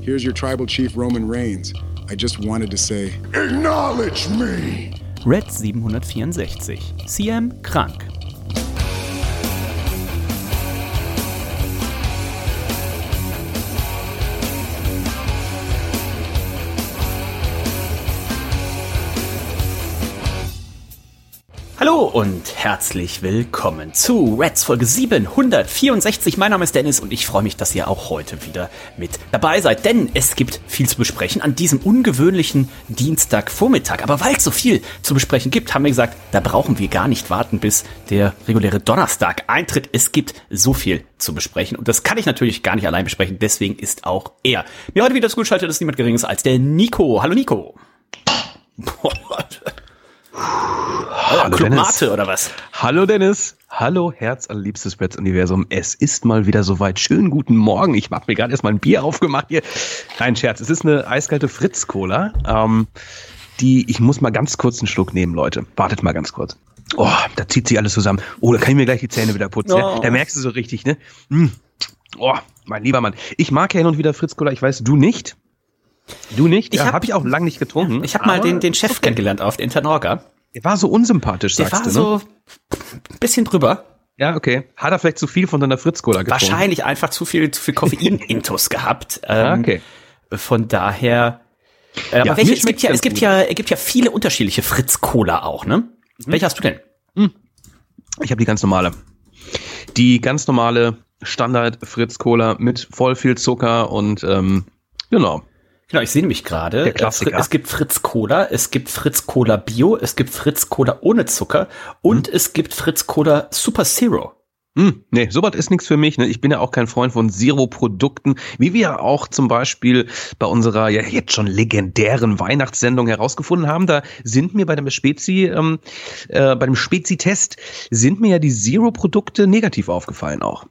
Here's your tribal chief, Roman Reigns. I just wanted to say, Acknowledge me! Red 764. CM krank. Hallo und herzlich willkommen zu Reds Folge 764. Mein Name ist Dennis und ich freue mich, dass ihr auch heute wieder mit dabei seid, denn es gibt viel zu besprechen an diesem ungewöhnlichen Dienstagvormittag. Aber weil es so viel zu besprechen gibt, haben wir gesagt, da brauchen wir gar nicht warten, bis der reguläre Donnerstag eintritt. Es gibt so viel zu besprechen und das kann ich natürlich gar nicht allein besprechen. Deswegen ist auch er mir heute wieder zugeschaltet, ist niemand geringes als der Nico. Hallo Nico. Hallo Clubmate Dennis. oder was? Hallo Dennis. Hallo Herz allerliebstes Reds Universum. Es ist mal wieder soweit. Schönen guten Morgen. Ich habe mir gerade erst mal ein Bier aufgemacht hier. Kein Scherz. Es ist eine eiskalte Fritz Cola. Ähm, die, ich muss mal ganz kurz einen Schluck nehmen, Leute. Wartet mal ganz kurz. Oh, da zieht sich alles zusammen. Oh, da kann ich mir gleich die Zähne wieder putzen. Oh. Ja? Da merkst du so richtig, ne? Mm. Oh, mein lieber Mann. Ich mag ja hin und wieder Fritz Cola. Ich weiß, du nicht. Du nicht? Ich ja, hab- habe ich auch lang nicht getrunken. Ich habe mal aber den, den Chef kennengelernt auf der Internorga. Der war so unsympathisch, Der sagst war du, ne? so ein bisschen drüber. Ja, okay. Hat er vielleicht zu viel von deiner Fritz-Cola getrunken? Wahrscheinlich einfach zu viel, zu viel Koffein-Intus gehabt. Ah, Ähm, okay. Von daher. Äh, aber Ja, welche, mir es gibt ja, es gibt gut. ja, es gibt ja viele unterschiedliche Fritz-Cola auch, ne? Welche hast du denn? Ich habe die ganz normale. Die ganz normale Standard Fritz Cola mit voll viel Zucker und ähm, genau. Genau, ich sehe nämlich gerade. Der Klassiker. äh, Fri- Es gibt Fritz Cola, es gibt Fritz Cola Bio, es gibt Fritz Cola ohne Zucker und Mhm. es gibt Fritz Cola Super Zero. Hm, nee, sowas ist nichts für mich. Ne? Ich bin ja auch kein Freund von Zero-Produkten, wie wir auch zum Beispiel bei unserer ja jetzt schon legendären Weihnachtssendung herausgefunden haben. Da sind mir bei dem Spezi, ähm, äh, bei dem Spezi-Test sind mir ja die Zero-Produkte negativ aufgefallen auch.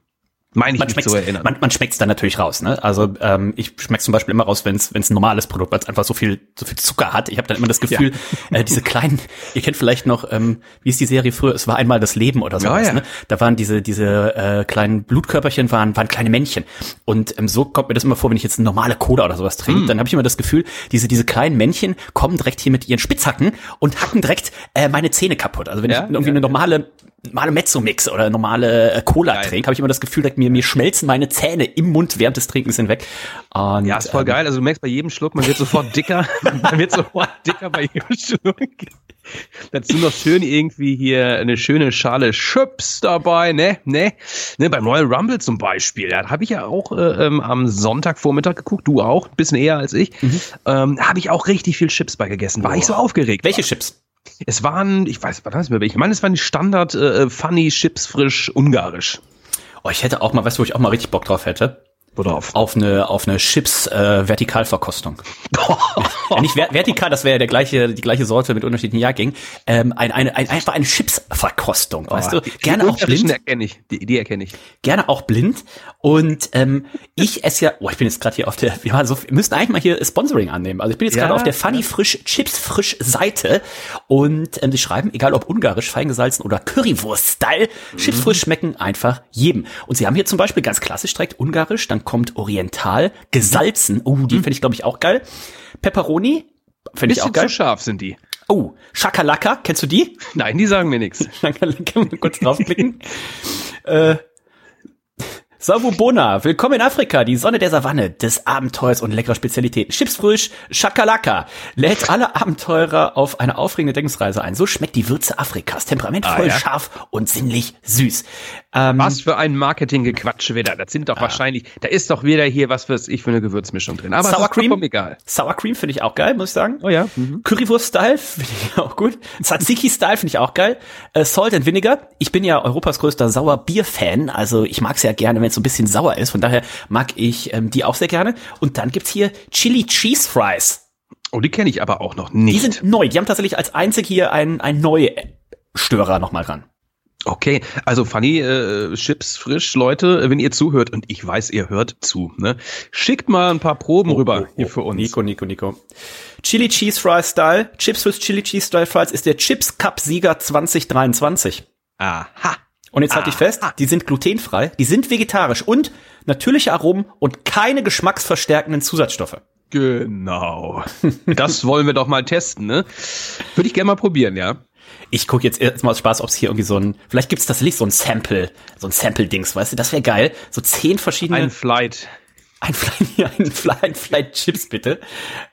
Meine ich Man mich schmeckt's, zu erinnern. man, man schmeckt's dann natürlich raus, ne? Also ähm, ich schmeck's zum Beispiel immer raus, wenn es ein normales Produkt, weil es einfach so viel so viel Zucker hat. Ich habe dann immer das Gefühl, äh, diese kleinen, ihr kennt vielleicht noch, ähm, wie ist die Serie früher? Es war einmal das Leben oder sowas, Ja, ja. ne? Da waren diese diese äh, kleinen Blutkörperchen waren waren kleine Männchen und ähm, so kommt mir das immer vor, wenn ich jetzt eine normale Cola oder sowas trinke, dann habe ich immer das Gefühl, diese diese kleinen Männchen kommen direkt hier mit ihren Spitzhacken und hacken direkt äh, meine Zähne kaputt. Also wenn Ja, ich irgendwie ja, eine normale normale Mezzo-Mix oder normale äh, Cola trinke, habe ich immer das Gefühl, dass mir, mir schmelzen meine Zähne im Mund während des Trinkens hinweg. Und, Ja, ist voll ähm, geil. Also du merkst bei jedem Schluck, man wird sofort dicker. man wird sofort dicker bei jedem Schluck. Dazu noch schön irgendwie hier eine schöne Schale Chips dabei, ne, ne, ne, beim Royal Rumble zum Beispiel. Da habe ich ja auch äh, ähm, am Sonntagvormittag geguckt, du auch, ein bisschen eher als ich. Ähm, habe ich auch richtig viel Chips bei gegessen. War ich so aufgeregt. Welche Chips? Es waren, ich weiß, was weiß ich mehr welche. Ich meine, es waren die Standard äh, Funny Chips frisch ungarisch. Oh, ich hätte auch mal, weißt du, wo ich auch mal richtig Bock drauf hätte? Worauf? Auf eine, auf eine Chips äh, Vertikalverkostung. ja, nicht ver vertikal, das wäre ja der gleiche, die gleiche Sorte mit unterschiedlichen Jahrgängen. Ähm, ein, eine, ein, einfach eine Chips-Verkostung, weißt du? Die- Gerne die auch blind. erkenne ich. Die, die erkenne ich. gerne auch blind. Und ähm, ich esse ja, oh, ich bin jetzt gerade hier auf der, wir, so, wir müssten eigentlich mal hier Sponsoring annehmen. Also ich bin jetzt Ja, gerade auf der Funny Frisch Chips Frisch Seite und ähm, sie schreiben, egal ob ungarisch, feingesalzen oder Currywurst-Style, Chips Frisch schmecken einfach jedem. Und sie haben hier zum Beispiel ganz klassisch direkt ungarisch, dann kommt Oriental, gesalzen, oh, die finde ich glaube ich auch geil. Pepperoni, finde ich auch Bisschen geil. zu scharf sind die. Oh, Shakalaka, kennst du die? Nein, die sagen mir nichts. Man kurz draufklicken. äh, Savubona, willkommen in Afrika, die Sonne der Savanne, des Abenteuers und leckerer Spezialitäten. Chips frisch, Shakalaka, lädt alle Abenteurer auf eine aufregende Denkungsreise ein. So schmeckt die Würze Afrikas, temperamentvoll, Ah, ja? scharf und sinnlich süß. Ähm, Was für ein Marketinggequatsch wieder. Das sind doch wahrscheinlich, da ist doch wieder hier was weiß ich für eine Gewürzmischung drin. Aber Sour Cream? egal. Sour Cream finde ich auch geil, muss ich sagen. Oh ja. Mhm. Currywurst-Style finde ich auch gut. Tzatziki-Style finde ich auch geil. Äh, Salt and Vinegar. Ich bin ja Europas größter Sauer-Bier-Fan. Also ich mag es ja gerne, wenn es so ein bisschen sauer ist. Von daher mag ich ähm, die auch sehr gerne. Und dann gibt's hier Chili Cheese Fries. Oh, die kenne ich aber auch noch nicht. Die sind neu. Die haben tatsächlich als einzig hier ein, ein neue Störer nochmal dran. Okay, also Funny äh, Chips frisch, Leute, wenn ihr zuhört und ich weiß, ihr hört zu, ne? Schickt mal ein paar Proben rüber hier für uns. Nico, Nico, Nico. Chili Cheese Fry Style, Chips with Chili Cheese Style Fries ist der Chips Cup Sieger 2023. Aha. Und jetzt halte ich fest, die sind glutenfrei, die sind vegetarisch und natürliche Aromen und keine geschmacksverstärkenden Zusatzstoffe. Genau. Das wollen wir doch mal testen, ne? Würde ich gerne mal probieren, ja. Ich gucke jetzt erstmal aus Spaß, ob es hier irgendwie so ein, vielleicht gibt es tatsächlich so ein Sample, so ein Sample-Dings, weißt du, das wäre geil. So zehn verschiedene. Ein Flight. Ein Flight, ein Flight, ein Flight Chips bitte.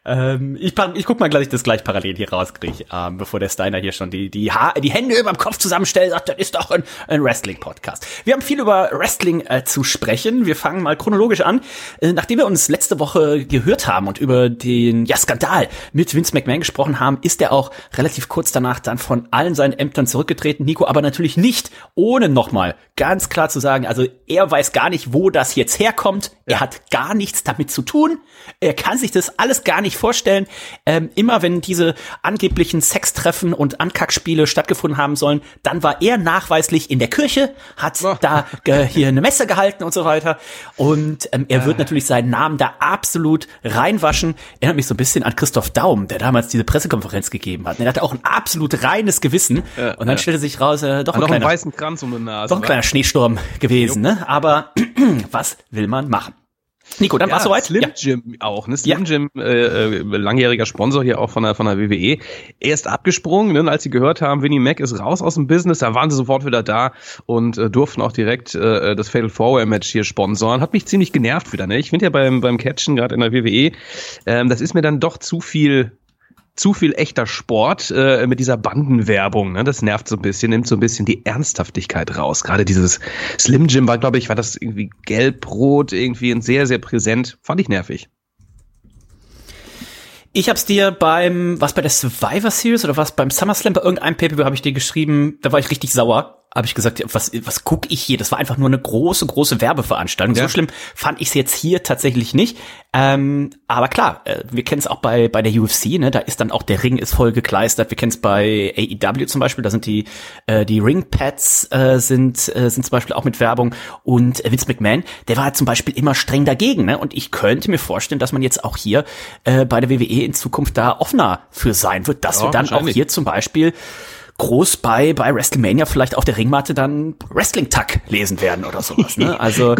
Ähm, ich, ich guck mal, dass ich das gleich parallel hier rauskriege, ähm, bevor der Steiner hier schon die, die, ha die Hände über dem Kopf zusammenstellt, sagt, das ist doch ein, ein Wrestling-Podcast. Wir haben viel über Wrestling äh, zu sprechen. Wir fangen mal chronologisch an. Äh, nachdem wir uns letzte Woche gehört haben und über den ja, Skandal mit Vince McMahon gesprochen haben, ist er auch relativ kurz danach dann von allen seinen Ämtern zurückgetreten. Nico aber natürlich nicht, ohne nochmal ganz klar zu sagen, also er weiß gar nicht, wo das jetzt herkommt. Er hat gar nichts damit zu tun. Er kann sich das alles gar nicht vorstellen. Ähm, immer wenn diese angeblichen Sextreffen und Ankackspiele stattgefunden haben sollen, dann war er nachweislich in der Kirche, hat Oh. da äh, hier eine Messe gehalten und so weiter. Und ähm, er wird natürlich seinen Namen da absolut reinwaschen. Erinnert mich so ein bisschen an Christoph Daum, der damals diese Pressekonferenz gegeben hat. Er hatte auch ein absolut reines Gewissen. und dann stellte sich raus, äh, doch ein Noch einen kleiner, weißen Kranz um die Nase. doch ein kleiner Schneesturm gewesen, ne? Aber was will man machen? Nico, dann Ja, war's soweit? Slim Ja. Jim auch, ne? Slim Ja. Jim, äh, äh, langjähriger Sponsor hier auch von der, von der WWE. Er ist abgesprungen, ne? Als sie gehört haben, Vinnie Mac ist raus aus dem Business, da waren sie sofort wieder da und äh, durften auch direkt äh, das Fatal Four Match hier sponsoren. Hat mich ziemlich genervt wieder, ne? Ich finde ja beim, beim Catchen, gerade in der WWE, ähm, das ist mir dann doch zu viel zu viel echter Sport äh, mit dieser Bandenwerbung. Ne? Das nervt so ein bisschen, nimmt so ein bisschen die Ernsthaftigkeit raus. Gerade dieses Slim Jim war, glaube ich, war das irgendwie gelb-rot, irgendwie und sehr, sehr präsent. Fand ich nervig. Ich hab's dir beim, was bei der Survivor Series oder was beim SummerSlam bei irgendeinem Pay-Per-View habe ich dir geschrieben, da war ich richtig sauer. Habe ich gesagt, was, was guck ich hier? Das war einfach nur eine große, große Werbeveranstaltung. Ja. So schlimm fand ich es jetzt hier tatsächlich nicht. Ähm, aber klar, äh, wir kennen es auch bei, bei der UFC, ne? Da ist dann auch der Ring ist voll gekleistert. Wir kennen es bei AEW zum Beispiel, da sind die, äh, die Ringpads äh, sind, äh, sind zum Beispiel auch mit Werbung. Und äh, Vince McMahon, der war zum Beispiel immer streng dagegen, ne? Und ich könnte mir vorstellen, dass man jetzt auch hier äh, bei der WWE in Zukunft da offener für sein wird, dass Ja, wir dann auch hier zum Beispiel groß bei, bei WrestleMania vielleicht auf der Ringmatte dann Wrestling-Tuck lesen werden oder sowas. Ne? Also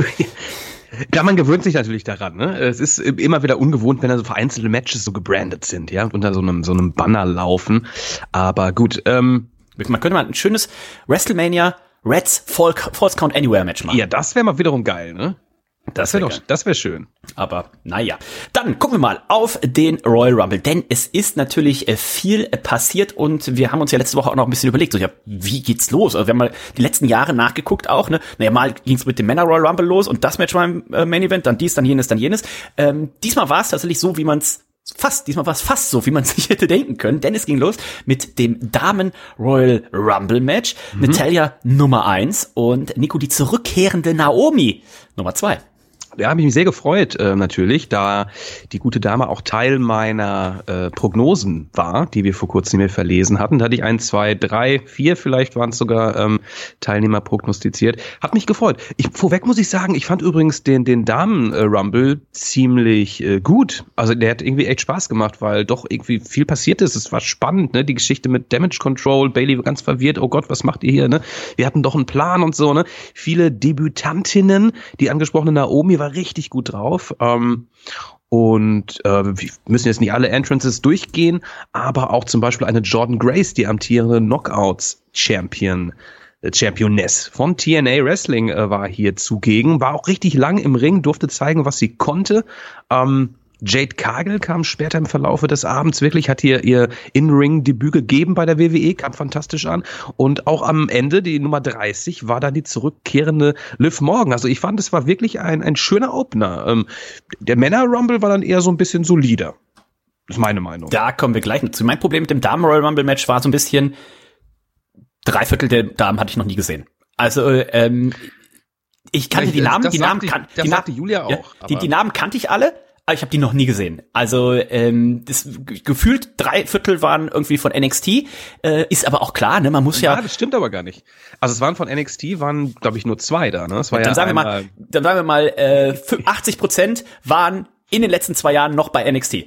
Ja, man gewöhnt sich natürlich daran. Ne? Es ist immer wieder ungewohnt, wenn da so vereinzelte Matches so gebrandet sind, ja, unter so einem so einem Banner laufen. Aber gut, ähm, man könnte mal ein schönes WrestleMania Reds Falls Count Anywhere Match machen. ja, das wäre mal wiederum geil, ne? Das wäre wär doch, das wäre schön. Aber naja. Dann gucken wir mal auf den Royal Rumble, denn es ist natürlich äh, viel äh, passiert und wir haben uns ja letzte Woche auch noch ein bisschen überlegt, so ja, wie geht's los? Also wir haben mal die letzten Jahre nachgeguckt auch, ne? Naja, mal ging's mit dem Männer Royal Rumble los und das Match war im äh, Main Event, dann dies, dann jenes, dann jenes. Ähm, diesmal war es tatsächlich so, wie man's Fast, diesmal war es fast so, wie man sich hätte denken können, denn es ging los mit dem Damen Royal Rumble Match. Natalia Nummer eins und Nico die zurückkehrende Naomi Nummer zwei. Ja, habe ich mich sehr gefreut, äh, natürlich, da die gute Dame auch Teil meiner äh, Prognosen war, die wir vor kurzem hier verlesen hatten. Da hatte ich ein, zwei, drei, vier vielleicht waren es sogar ähm, Teilnehmer prognostiziert. Hat mich gefreut. Ich, vorweg muss ich sagen, ich fand übrigens den, den Damen-Rumble ziemlich äh, gut. Also der hat irgendwie echt Spaß gemacht, weil doch irgendwie viel passiert ist. Es war spannend, ne? Die Geschichte mit Damage Control, Bailey ganz verwirrt, oh Gott, was macht ihr hier, ne? Wir hatten doch einen Plan und so, ne? Viele Debütantinnen, die angesprochene Naomi war richtig gut drauf. Ähm, und äh, wir müssen jetzt nicht alle Entrances durchgehen, aber auch zum Beispiel eine Jordan Grace, die amtierende Knockouts-Champion. äh, Championess von TNA Wrestling äh, war hier zugegen, war auch richtig lang im Ring, durfte zeigen, was sie konnte. Ähm, Jade Cargill kam später im Verlaufe des Abends wirklich, hat hier ihr In-Ring-Debüt gegeben bei der WWE, kam fantastisch an. Und auch am Ende, die Nummer 30, war dann die zurückkehrende Liv Morgan. Also ich fand, es war wirklich ein, ein schöner Opener. Ähm, der Männer-Rumble war dann eher so ein bisschen solider. Das ist meine Meinung. Da kommen wir gleich zu. Mein Problem mit dem Damen Royal Rumble Match war so ein bisschen, drei Viertel der Damen hatte ich noch nie gesehen. Also, ähm, Ich kannte Ja, die Namen, das die Namen sagte- kan das die Namen- Julia Ja, auch, die, aber- die Namen kannte ich alle, ich habe die noch nie gesehen. Also ähm, das ge- gefühlt drei Viertel waren irgendwie von NXT, äh, ist aber auch klar, ne? Man muss Ja, ja, das stimmt aber gar nicht. Also es waren von NXT, waren, glaube ich, nur zwei da, ne? Es war dann ja sagen wir mal, dann sagen wir mal, äh, 80 Prozent waren in den letzten zwei Jahren noch bei NXT.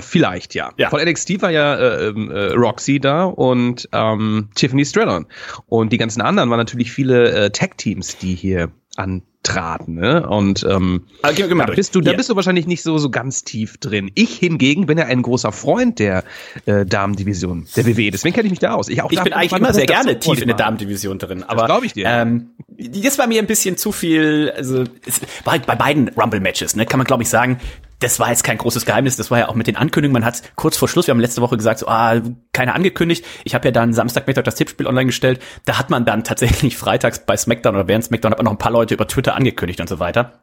Vielleicht, ja. Ja. Von NXT war ja äh, ähm, äh, Roxy da und ähm, Tiffany Stratton. Und die ganzen anderen waren natürlich viele äh, Tag-Teams, die hier antraten. Ne? Und ähm, Ah, geh mal da bist du, da Hier. bist du wahrscheinlich nicht so so ganz tief drin. Ich hingegen bin ja ein großer Freund der äh, Damendivision der WWE. Deswegen kenne ich mich da aus. auch Ich bin eigentlich immer sehr gerne tief in der ich. Damendivision drin. Aber glaub ich dir. Ähm, das war mir ein bisschen zu viel. Also es war halt bei beiden Rumble-Matches, ne, kann man glaube ich sagen. Das war jetzt kein großes Geheimnis. Das war ja auch mit den Ankündigungen. Man hat kurz vor Schluss, wir haben letzte Woche gesagt, so, ah, keine angekündigt. Ich habe ja dann Samstagmittag das Tippspiel online gestellt. Da hat man dann tatsächlich freitags bei SmackDown oder während SmackDown hat man noch ein paar Leute über Twitter angekündigt und so weiter.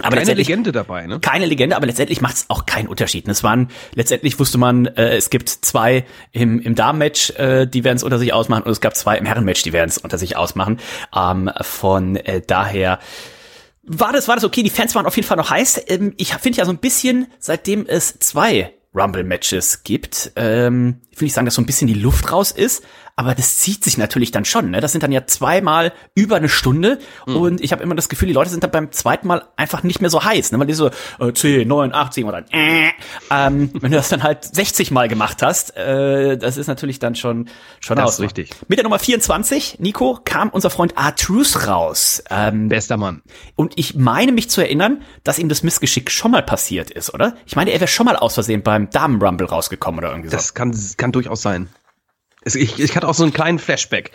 Aber Keine Legende dabei, ne? keine Legende, aber letztendlich macht es auch keinen Unterschied. Es waren letztendlich wusste man, äh, es gibt zwei im, im Damenmatch, äh, die werden es unter sich ausmachen, und es gab zwei im Herrenmatch, die werden es unter sich ausmachen. Ähm, von äh, daher war das war das okay. Die Fans waren auf jeden Fall noch heiß. Ähm, ich finde ja so ein bisschen, seitdem es zwei Rumble-Matches gibt, ähm, will ich sagen, dass so ein bisschen die Luft raus ist, aber das zieht sich natürlich dann schon. Ne? Das sind dann ja zweimal über eine Stunde und ich habe immer das Gefühl, die Leute sind dann beim zweiten Mal einfach nicht mehr so heiß, ne? weil die so äh, 10, 9, 8, 7 oder äh, ähm, wenn du das dann halt 60 Mal gemacht hast, äh, das ist natürlich dann schon schon Das aus. ist richtig. Mit der Nummer 24, Nico, kam unser Freund R-Truth raus. Ähm, Bester Mann. und ich meine mich zu erinnern, dass ihm das Missgeschick schon mal passiert ist, oder? Ich meine, er wäre schon mal aus Versehen beim Damen-Rumble rausgekommen oder irgendwie so. Das kann, kann durchaus sein. Ich, ich hatte auch so einen kleinen Flashback.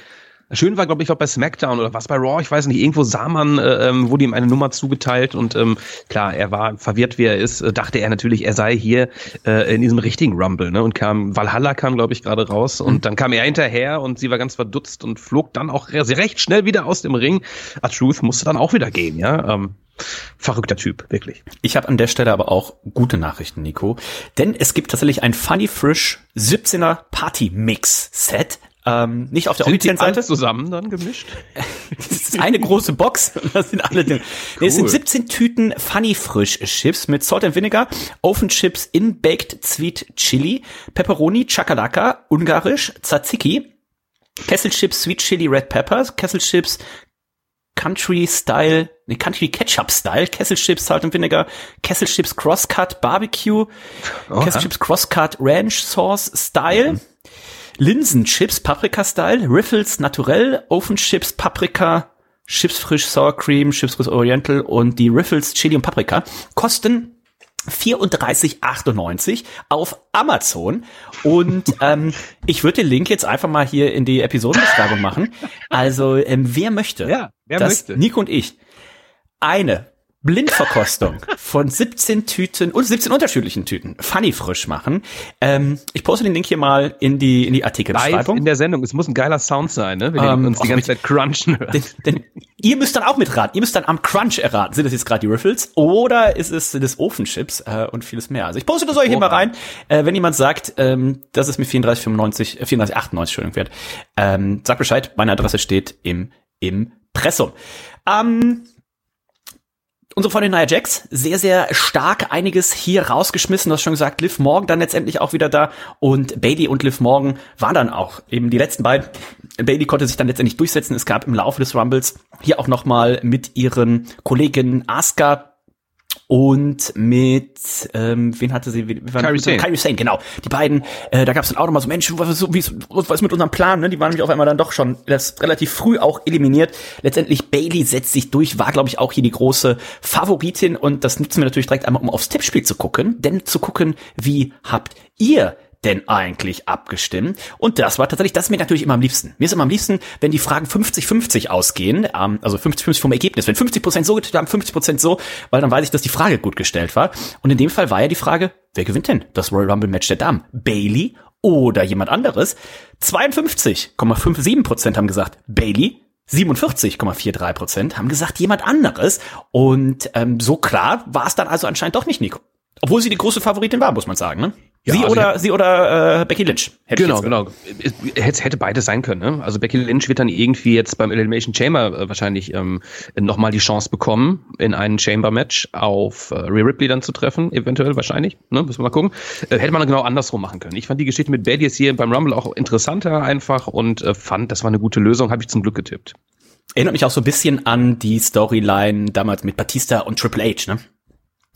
Schön war, glaube ich, auch bei SmackDown oder was bei Raw, ich weiß nicht, irgendwo sah man, äh, ähm, wurde ihm eine Nummer zugeteilt und ähm, klar, er war verwirrt, wie er ist, äh, dachte er natürlich, er sei hier äh, in diesem richtigen Rumble, ne? Und kam, Valhalla kam, glaube ich, gerade raus und dann kam er hinterher und sie war ganz verdutzt und flog dann auch re- recht schnell wieder aus dem Ring. A Truth musste dann auch wieder gehen, ja. Ähm, verrückter Typ, wirklich. Ich habe an der Stelle aber auch gute Nachrichten, Nico. Denn es gibt tatsächlich ein Funny Frisch 17er Party Mix Set. Ähm, nicht auf der offiziellen Seite. zusammen dann gemischt? Das ist eine große Box. Das sind alle. Nee, Es sind 17 Tüten Funny Frisch Chips mit Salt and Vinegar, Oven Chips in Baked Sweet Chili, Pepperoni, Chakalaka, Ungarisch, Tzatziki, Kesselchips Sweet Chili Red Peppers, Kesselchips Country Style, nee, Country Ketchup Style, Kesselchips Salt and Vinegar, Kesselchips Crosscut Barbecue, Kesselchips Crosscut Ranch Sauce Style, Linsenchips Paprika Style, Riffles Naturell, Oven Chips Paprika, Chips frisch Sour Cream, Chips frisch Oriental und die Riffles Chili und Paprika kosten 34,98 auf Amazon. Und ähm, ich würde den Link jetzt einfach mal hier in die Episodenbeschreibung machen. Also, ähm, wer möchte, Ja, wer dass möchte. Nico und ich eine Blindverkostung von 17 Tüten und 17 unterschiedlichen Tüten Funny frisch machen. Ähm, ich poste den Link hier mal in die, in die Live Artikelbeschreibung. in der Sendung. Es muss ein geiler Sound sein, ne? Wenn Ähm, die uns die ganze mit- Zeit crunchen hören. Denn, denn ihr müsst dann auch mitraten. Ihr müsst dann am Crunch erraten. Sind das jetzt gerade die Riffles oder ist es das Ofenchips äh, und vieles mehr? Also ich poste das euch hier mal rein. Äh, wenn jemand sagt, ähm, dass es mir 34,95, äh, 34,98 Entschuldigung wert, ähm, sagt Bescheid. Meine Adresse steht im Impressum. Ähm, Unsere Freundin Nia Jax, sehr, sehr stark einiges hier rausgeschmissen. Du hast schon gesagt, Liv Morgan dann letztendlich auch wieder da. Und Bailey und Liv Morgan waren dann auch eben die letzten beiden. Bailey konnte sich dann letztendlich durchsetzen. Es gab im Laufe des Rumbles hier auch nochmal mit ihren Kolleginnen Asuka und mit, ähm, wen hatte sie? Waren- Kairi Sane. Kairi Sane, genau. Die beiden, äh, da gab es dann auch nochmal so, Mensch, was, ist- wie, was ist mit unserem Plan? Ne? Die waren nämlich auf einmal dann doch schon das relativ früh auch eliminiert. Letztendlich Bailey setzt sich durch, war, glaube ich, auch hier die große Favoritin. Und das nutzen wir natürlich direkt einmal, um aufs Tippspiel zu gucken. Denn zu gucken, wie habt ihr denn eigentlich abgestimmt? Und das war tatsächlich, das ist mir natürlich immer am liebsten. Mir ist immer am liebsten, wenn die Fragen 50-50 ausgehen, ähm, also 50-50 vom Ergebnis. Wenn 50% so getippt haben, 50% so, weil dann weiß ich, dass die Frage gut gestellt war. Und in dem Fall war ja die Frage, wer gewinnt denn das Royal Rumble Match der Damen? Bailey oder jemand anderes? 52,57% haben gesagt Bailey. 47,43% haben gesagt jemand anderes. Und ähm, so klar war es dann also anscheinend doch nicht Nico. Obwohl sie die große Favoritin war, muss man sagen. Ne? Ja, sie also oder sie oder äh, Becky Lynch. Hätte Genau, genau. Es hätte, hätte beides sein können. Ne? Also Becky Lynch wird dann irgendwie jetzt beim Elimination Chamber äh, wahrscheinlich ähm, nochmal die Chance bekommen, in einem Chamber-Match auf äh, Rhea Ripley dann zu treffen, eventuell, wahrscheinlich. Ne? Müssen wir mal gucken. Äh, hätte man genau andersrum machen können. Ich fand die Geschichte mit Bailey jetzt hier beim Rumble auch interessanter einfach und äh, fand, das war eine gute Lösung, habe ich zum Glück getippt. Erinnert mich auch so ein bisschen an die Storyline damals mit Batista und Triple H, ne?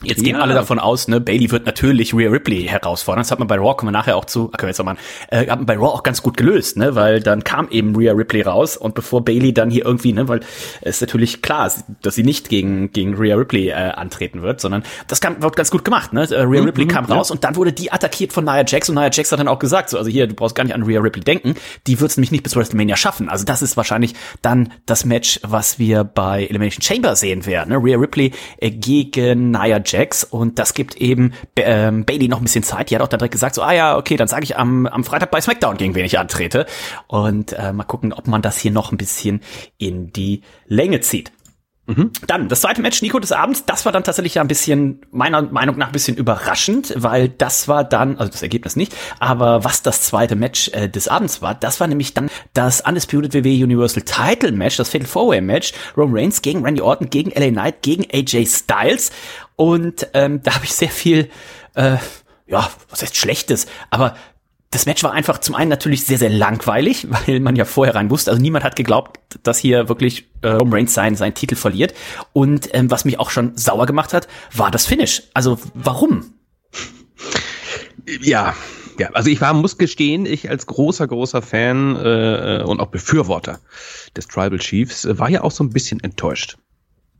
Jetzt gehen Ja. alle davon aus, ne, Bailey wird natürlich Rhea Ripley herausfordern. Das hat man bei Raw, kommen wir nachher auch zu, können wir jetzt nochmal, äh, hat man bei Raw auch ganz gut gelöst, ne, weil dann kam eben Rhea Ripley raus und bevor Bailey dann hier irgendwie, ne, weil es ist natürlich klar, dass sie nicht gegen, gegen Rhea Ripley äh, antreten wird, sondern das kam, wird ganz gut gemacht, ne. Äh, Rhea Ripley kam raus und dann wurde die attackiert von Nia Jax und Nia Jax hat dann auch gesagt, so, also hier, du brauchst gar nicht an Rhea Ripley denken, die wird es nämlich nicht bis WrestleMania schaffen. Also das ist wahrscheinlich dann das Match, was wir bei Elimination Chamber sehen werden, ne. Rhea Ripley äh, gegen Nia Jax und das gibt eben ähm, Bailey noch ein bisschen Zeit. Die hat auch dann direkt gesagt, so, ah ja, okay, dann sage ich am, am Freitag bei SmackDown, gegen wen ich antrete. Und äh, mal gucken, ob man das hier noch ein bisschen in die Länge zieht. Dann das zweite Match, Nico des Abends, das war dann tatsächlich ja ein bisschen, meiner Meinung nach ein bisschen überraschend, weil das war dann, also das Ergebnis nicht, aber was das zweite Match äh, des Abends war, das war nämlich dann das Undisputed WWE Universal Title Match, das Fatal Four Way Match, Roman Reigns gegen Randy Orton, gegen LA Knight, gegen AJ Styles. Und ähm, da habe ich sehr viel, äh, ja, was heißt Schlechtes, aber das Match war einfach zum einen natürlich sehr, sehr langweilig, weil man ja vorher rein wusste. Also niemand hat geglaubt, dass hier wirklich äh, Roman Reigns seinen, seinen Titel verliert. Und ähm, was mich auch schon sauer gemacht hat, war das Finish. Also warum? Ja, ja, also ich war, muss gestehen, ich als großer, großer Fan äh, und auch Befürworter des Tribal Chiefs äh, war ja auch so ein bisschen enttäuscht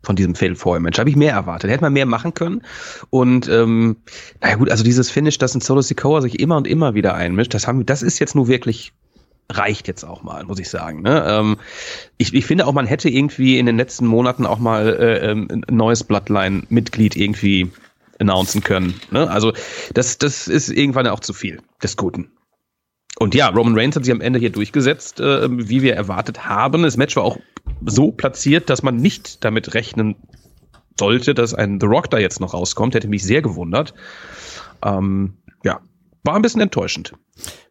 von diesem Fatal Four Match. Habe ich mehr erwartet. Hätte man mehr machen können. Und ähm, naja gut, also dieses Finish, das in Solo Sikoa sich immer und immer wieder einmischt, das haben, das ist jetzt nur wirklich reicht jetzt auch mal, muss ich sagen. Ne? Ähm, ich, ich finde auch, man hätte irgendwie in den letzten Monaten auch mal äh, ähm, ein neues Bloodline-Mitglied irgendwie announcen können. Ne? Also das, das ist irgendwann auch zu viel des Guten. Und ja, Roman Reigns hat sich am Ende hier durchgesetzt, äh, wie wir erwartet haben. Das Match war auch so platziert, dass man nicht damit rechnen sollte, dass ein The Rock da jetzt noch rauskommt. Hätte mich sehr gewundert. Ähm, ja, war ein bisschen enttäuschend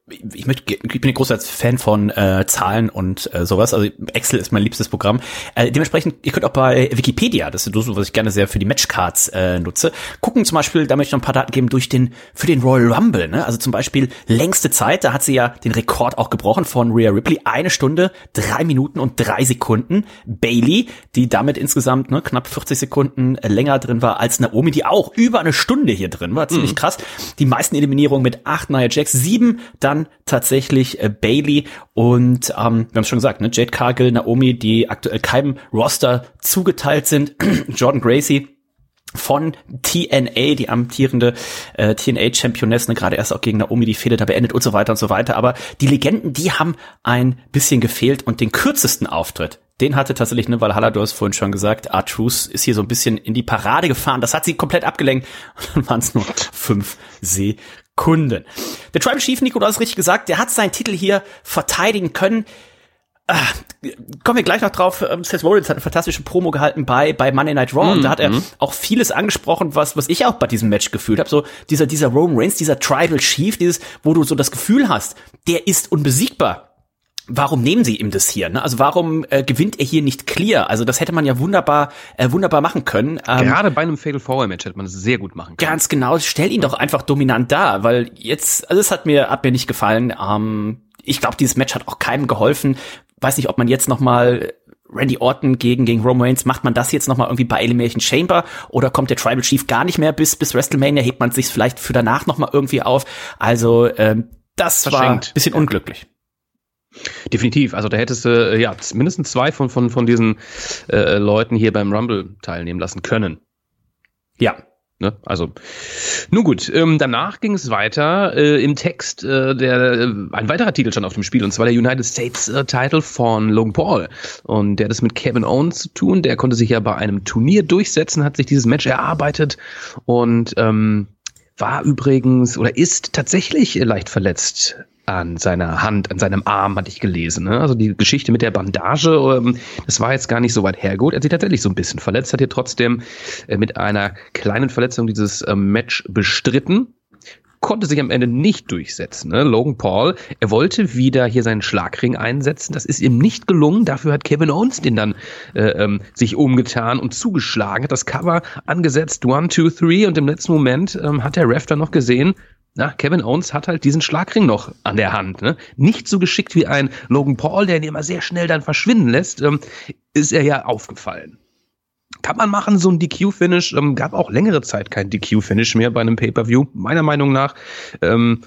ich, möchte, ich bin ein großer Fan von äh, Zahlen und äh, sowas. Also Excel ist mein liebstes Programm. Äh, dementsprechend, ihr könnt auch bei Wikipedia, das ist so, was ich gerne sehr für die Matchcards äh, nutze, gucken zum Beispiel, da möchte ich noch ein paar Daten geben, durch den, für den Royal Rumble. Ne? Also zum Beispiel längste Zeit, da hat sie ja den Rekord auch gebrochen von Rhea Ripley. Eine Stunde, drei Minuten und drei Sekunden. Bailey, die damit insgesamt ne, knapp 40 Sekunden länger drin war als Naomi, die auch über eine Stunde hier drin war. Ziemlich krass. Die meisten Eliminierungen mit acht Nia Jax, sieben dann tatsächlich äh, Bailey und ähm, wir haben es schon gesagt, ne, Jade Cargill, Naomi, die aktuell keinem Roster zugeteilt sind, Jordan Gracie von TNA, die amtierende äh, TNA-Championess, ne, gerade erst auch gegen Naomi die Fehde da beendet und so weiter und so weiter. Aber die Legenden, die haben ein bisschen gefehlt und den kürzesten Auftritt, den hatte tatsächlich, ne, weil hast vorhin schon gesagt, R-Truth ist hier so ein bisschen in die Parade gefahren. Das hat sie komplett abgelenkt und dann waren es nur fünf Sekunden. Der Tribal Chief, Nico, du hast richtig gesagt, der hat seinen Titel hier verteidigen können. Ah, kommen wir gleich noch drauf. Ähm, Seth Rollins hat eine fantastische Promo gehalten bei, bei Monday Night Raw und da hat er auch vieles angesprochen, was, was ich auch bei diesem Match gefühlt habe. So dieser, dieser Roman Reigns, dieser Tribal Chief, dieses, wo du so das Gefühl hast, der ist unbesiegbar. Warum nehmen sie ihm das hier? Ne? Also warum äh, gewinnt er hier nicht clear? Also das hätte man ja wunderbar, äh, wunderbar machen können. Ähm, Gerade bei einem Fatal Four Match hätte man es sehr gut machen können. Ganz genau, stell ihn doch einfach dominant dar, weil jetzt, also es hat mir, hat mir nicht gefallen. Ähm, ich glaube, dieses Match hat auch keinem geholfen. Weiß nicht, ob man jetzt noch mal Randy Orton gegen gegen Roman Reigns, macht man das jetzt noch mal irgendwie bei Elimination Chamber oder kommt der Tribal Chief gar nicht mehr bis bis WrestleMania? Hebt man sich vielleicht für danach noch mal irgendwie auf? Also ähm, das war ein Verschenkt. bisschen unglücklich. Definitiv. Also da hättest du äh, ja mindestens zwei von, von, von diesen äh, Leuten hier beim Rumble teilnehmen lassen können. Ja, Ne? Also, nun gut, ähm, danach ging es weiter äh, im Text, äh, der äh, ein weiterer Titel stand auf dem Spiel, und zwar der United States äh, Title von Logan Paul. Und der hat es mit Kevin Owens zu tun. Der konnte sich ja bei einem Turnier durchsetzen, hat sich dieses Match erarbeitet und ähm, war übrigens oder ist tatsächlich leicht verletzt an seiner Hand, an seinem Arm, hatte ich gelesen. Ne? Also die Geschichte mit der Bandage, ähm, das war jetzt gar nicht so weit hergeholt. Er hat sich tatsächlich so ein bisschen verletzt, hat hier trotzdem äh, mit einer kleinen Verletzung dieses ähm, Match bestritten. Konnte sich am Ende nicht durchsetzen. Ne? Logan Paul, er wollte wieder hier seinen Schlagring einsetzen. Das ist ihm nicht gelungen. Dafür hat Kevin Owens den dann äh, ähm, sich umgetan und zugeschlagen, hat das Cover angesetzt, one, two, three und im letzten Moment ähm, hat der Ref dann noch gesehen, na, Kevin Owens hat halt diesen Schlagring noch an der Hand. Ne? Nicht so geschickt wie ein Logan Paul, der ihn immer sehr schnell dann verschwinden lässt, ähm, ist er ja aufgefallen. Kann man machen, so ein DQ-Finish. Ähm, gab auch längere Zeit kein DQ-Finish mehr bei einem Pay-Per-View, meiner Meinung nach. Ähm,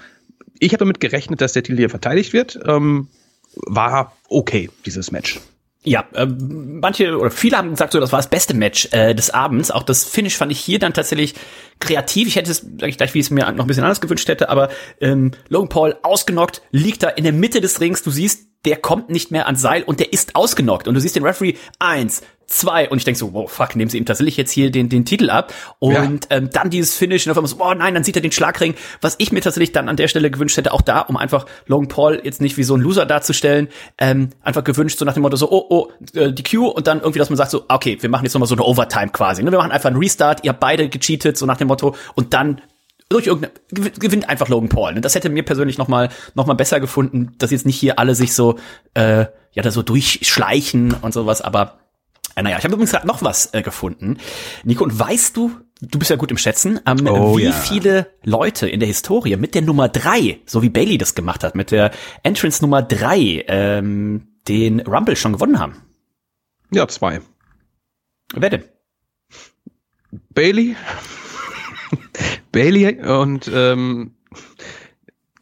ich habe damit gerechnet, dass der Titel hier verteidigt wird. Ähm, war okay, dieses Match. Ja, äh, manche oder viele haben gesagt, so das war das beste Match äh, des Abends. Auch das Finish fand ich hier dann tatsächlich kreativ. Ich hätte es, sag ich gleich, wie ich es mir noch ein bisschen anders gewünscht hätte, aber ähm, Logan Paul ausgenockt, liegt da in der Mitte des Rings. Du siehst, der kommt nicht mehr ans Seil und der ist ausgenockt. Und du siehst den Referee eins, zwei und ich denk so, wow, fuck, nehmen sie ihm tatsächlich jetzt hier den, den Titel ab. Und ja. ähm, dann dieses Finish und auf einmal so, oh nein, dann sieht er den Schlagring. Was ich mir tatsächlich dann an der Stelle gewünscht hätte, auch da, um einfach Logan Paul jetzt nicht wie so ein Loser darzustellen, ähm, einfach gewünscht, so nach dem Motto so, oh, oh, äh, die Q und dann irgendwie, dass man sagt so, okay, wir machen jetzt nochmal so eine Overtime quasi. Ne? Wir machen einfach einen Restart, ihr habt beide gecheatet, so nach dem Motto, und dann durch irgendeine gewinnt einfach Logan Paul. Ne? Das hätte mir persönlich noch mal noch mal besser gefunden, dass jetzt nicht hier alle sich so äh, ja da so durchschleichen und sowas. Aber äh, naja, ich habe übrigens gerade noch was äh, gefunden. Nico, und weißt du, du bist ja gut im Schätzen, ähm, oh, wie ja. viele Leute in der Historie mit der Nummer drei, so wie Bailey das gemacht hat, mit der Entrance Nummer drei, ähm, den Rumble schon gewonnen haben? Ja, zwei. Wer denn? Bailey, Bailey und ähm,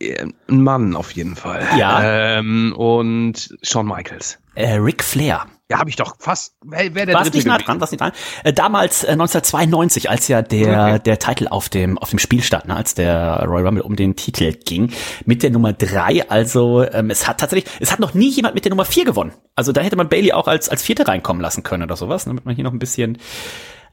ein Mann auf jeden Fall. Ja. Ähm, und Shawn Michaels. Äh, Ric Flair. Ja, habe ich doch fast. Wer, wer der war's nicht nah dran, war's nicht dran. Äh, damals äh, 1992, als ja der okay. der Titel auf dem auf dem Spiel stand, ne, als der Royal Rumble um den Titel ging, mit der Nummer drei. Also ähm, es hat tatsächlich, es hat noch nie jemand mit der Nummer vier gewonnen. Also da hätte man Bailey auch als als Vierte reinkommen lassen können oder sowas, damit man hier noch ein bisschen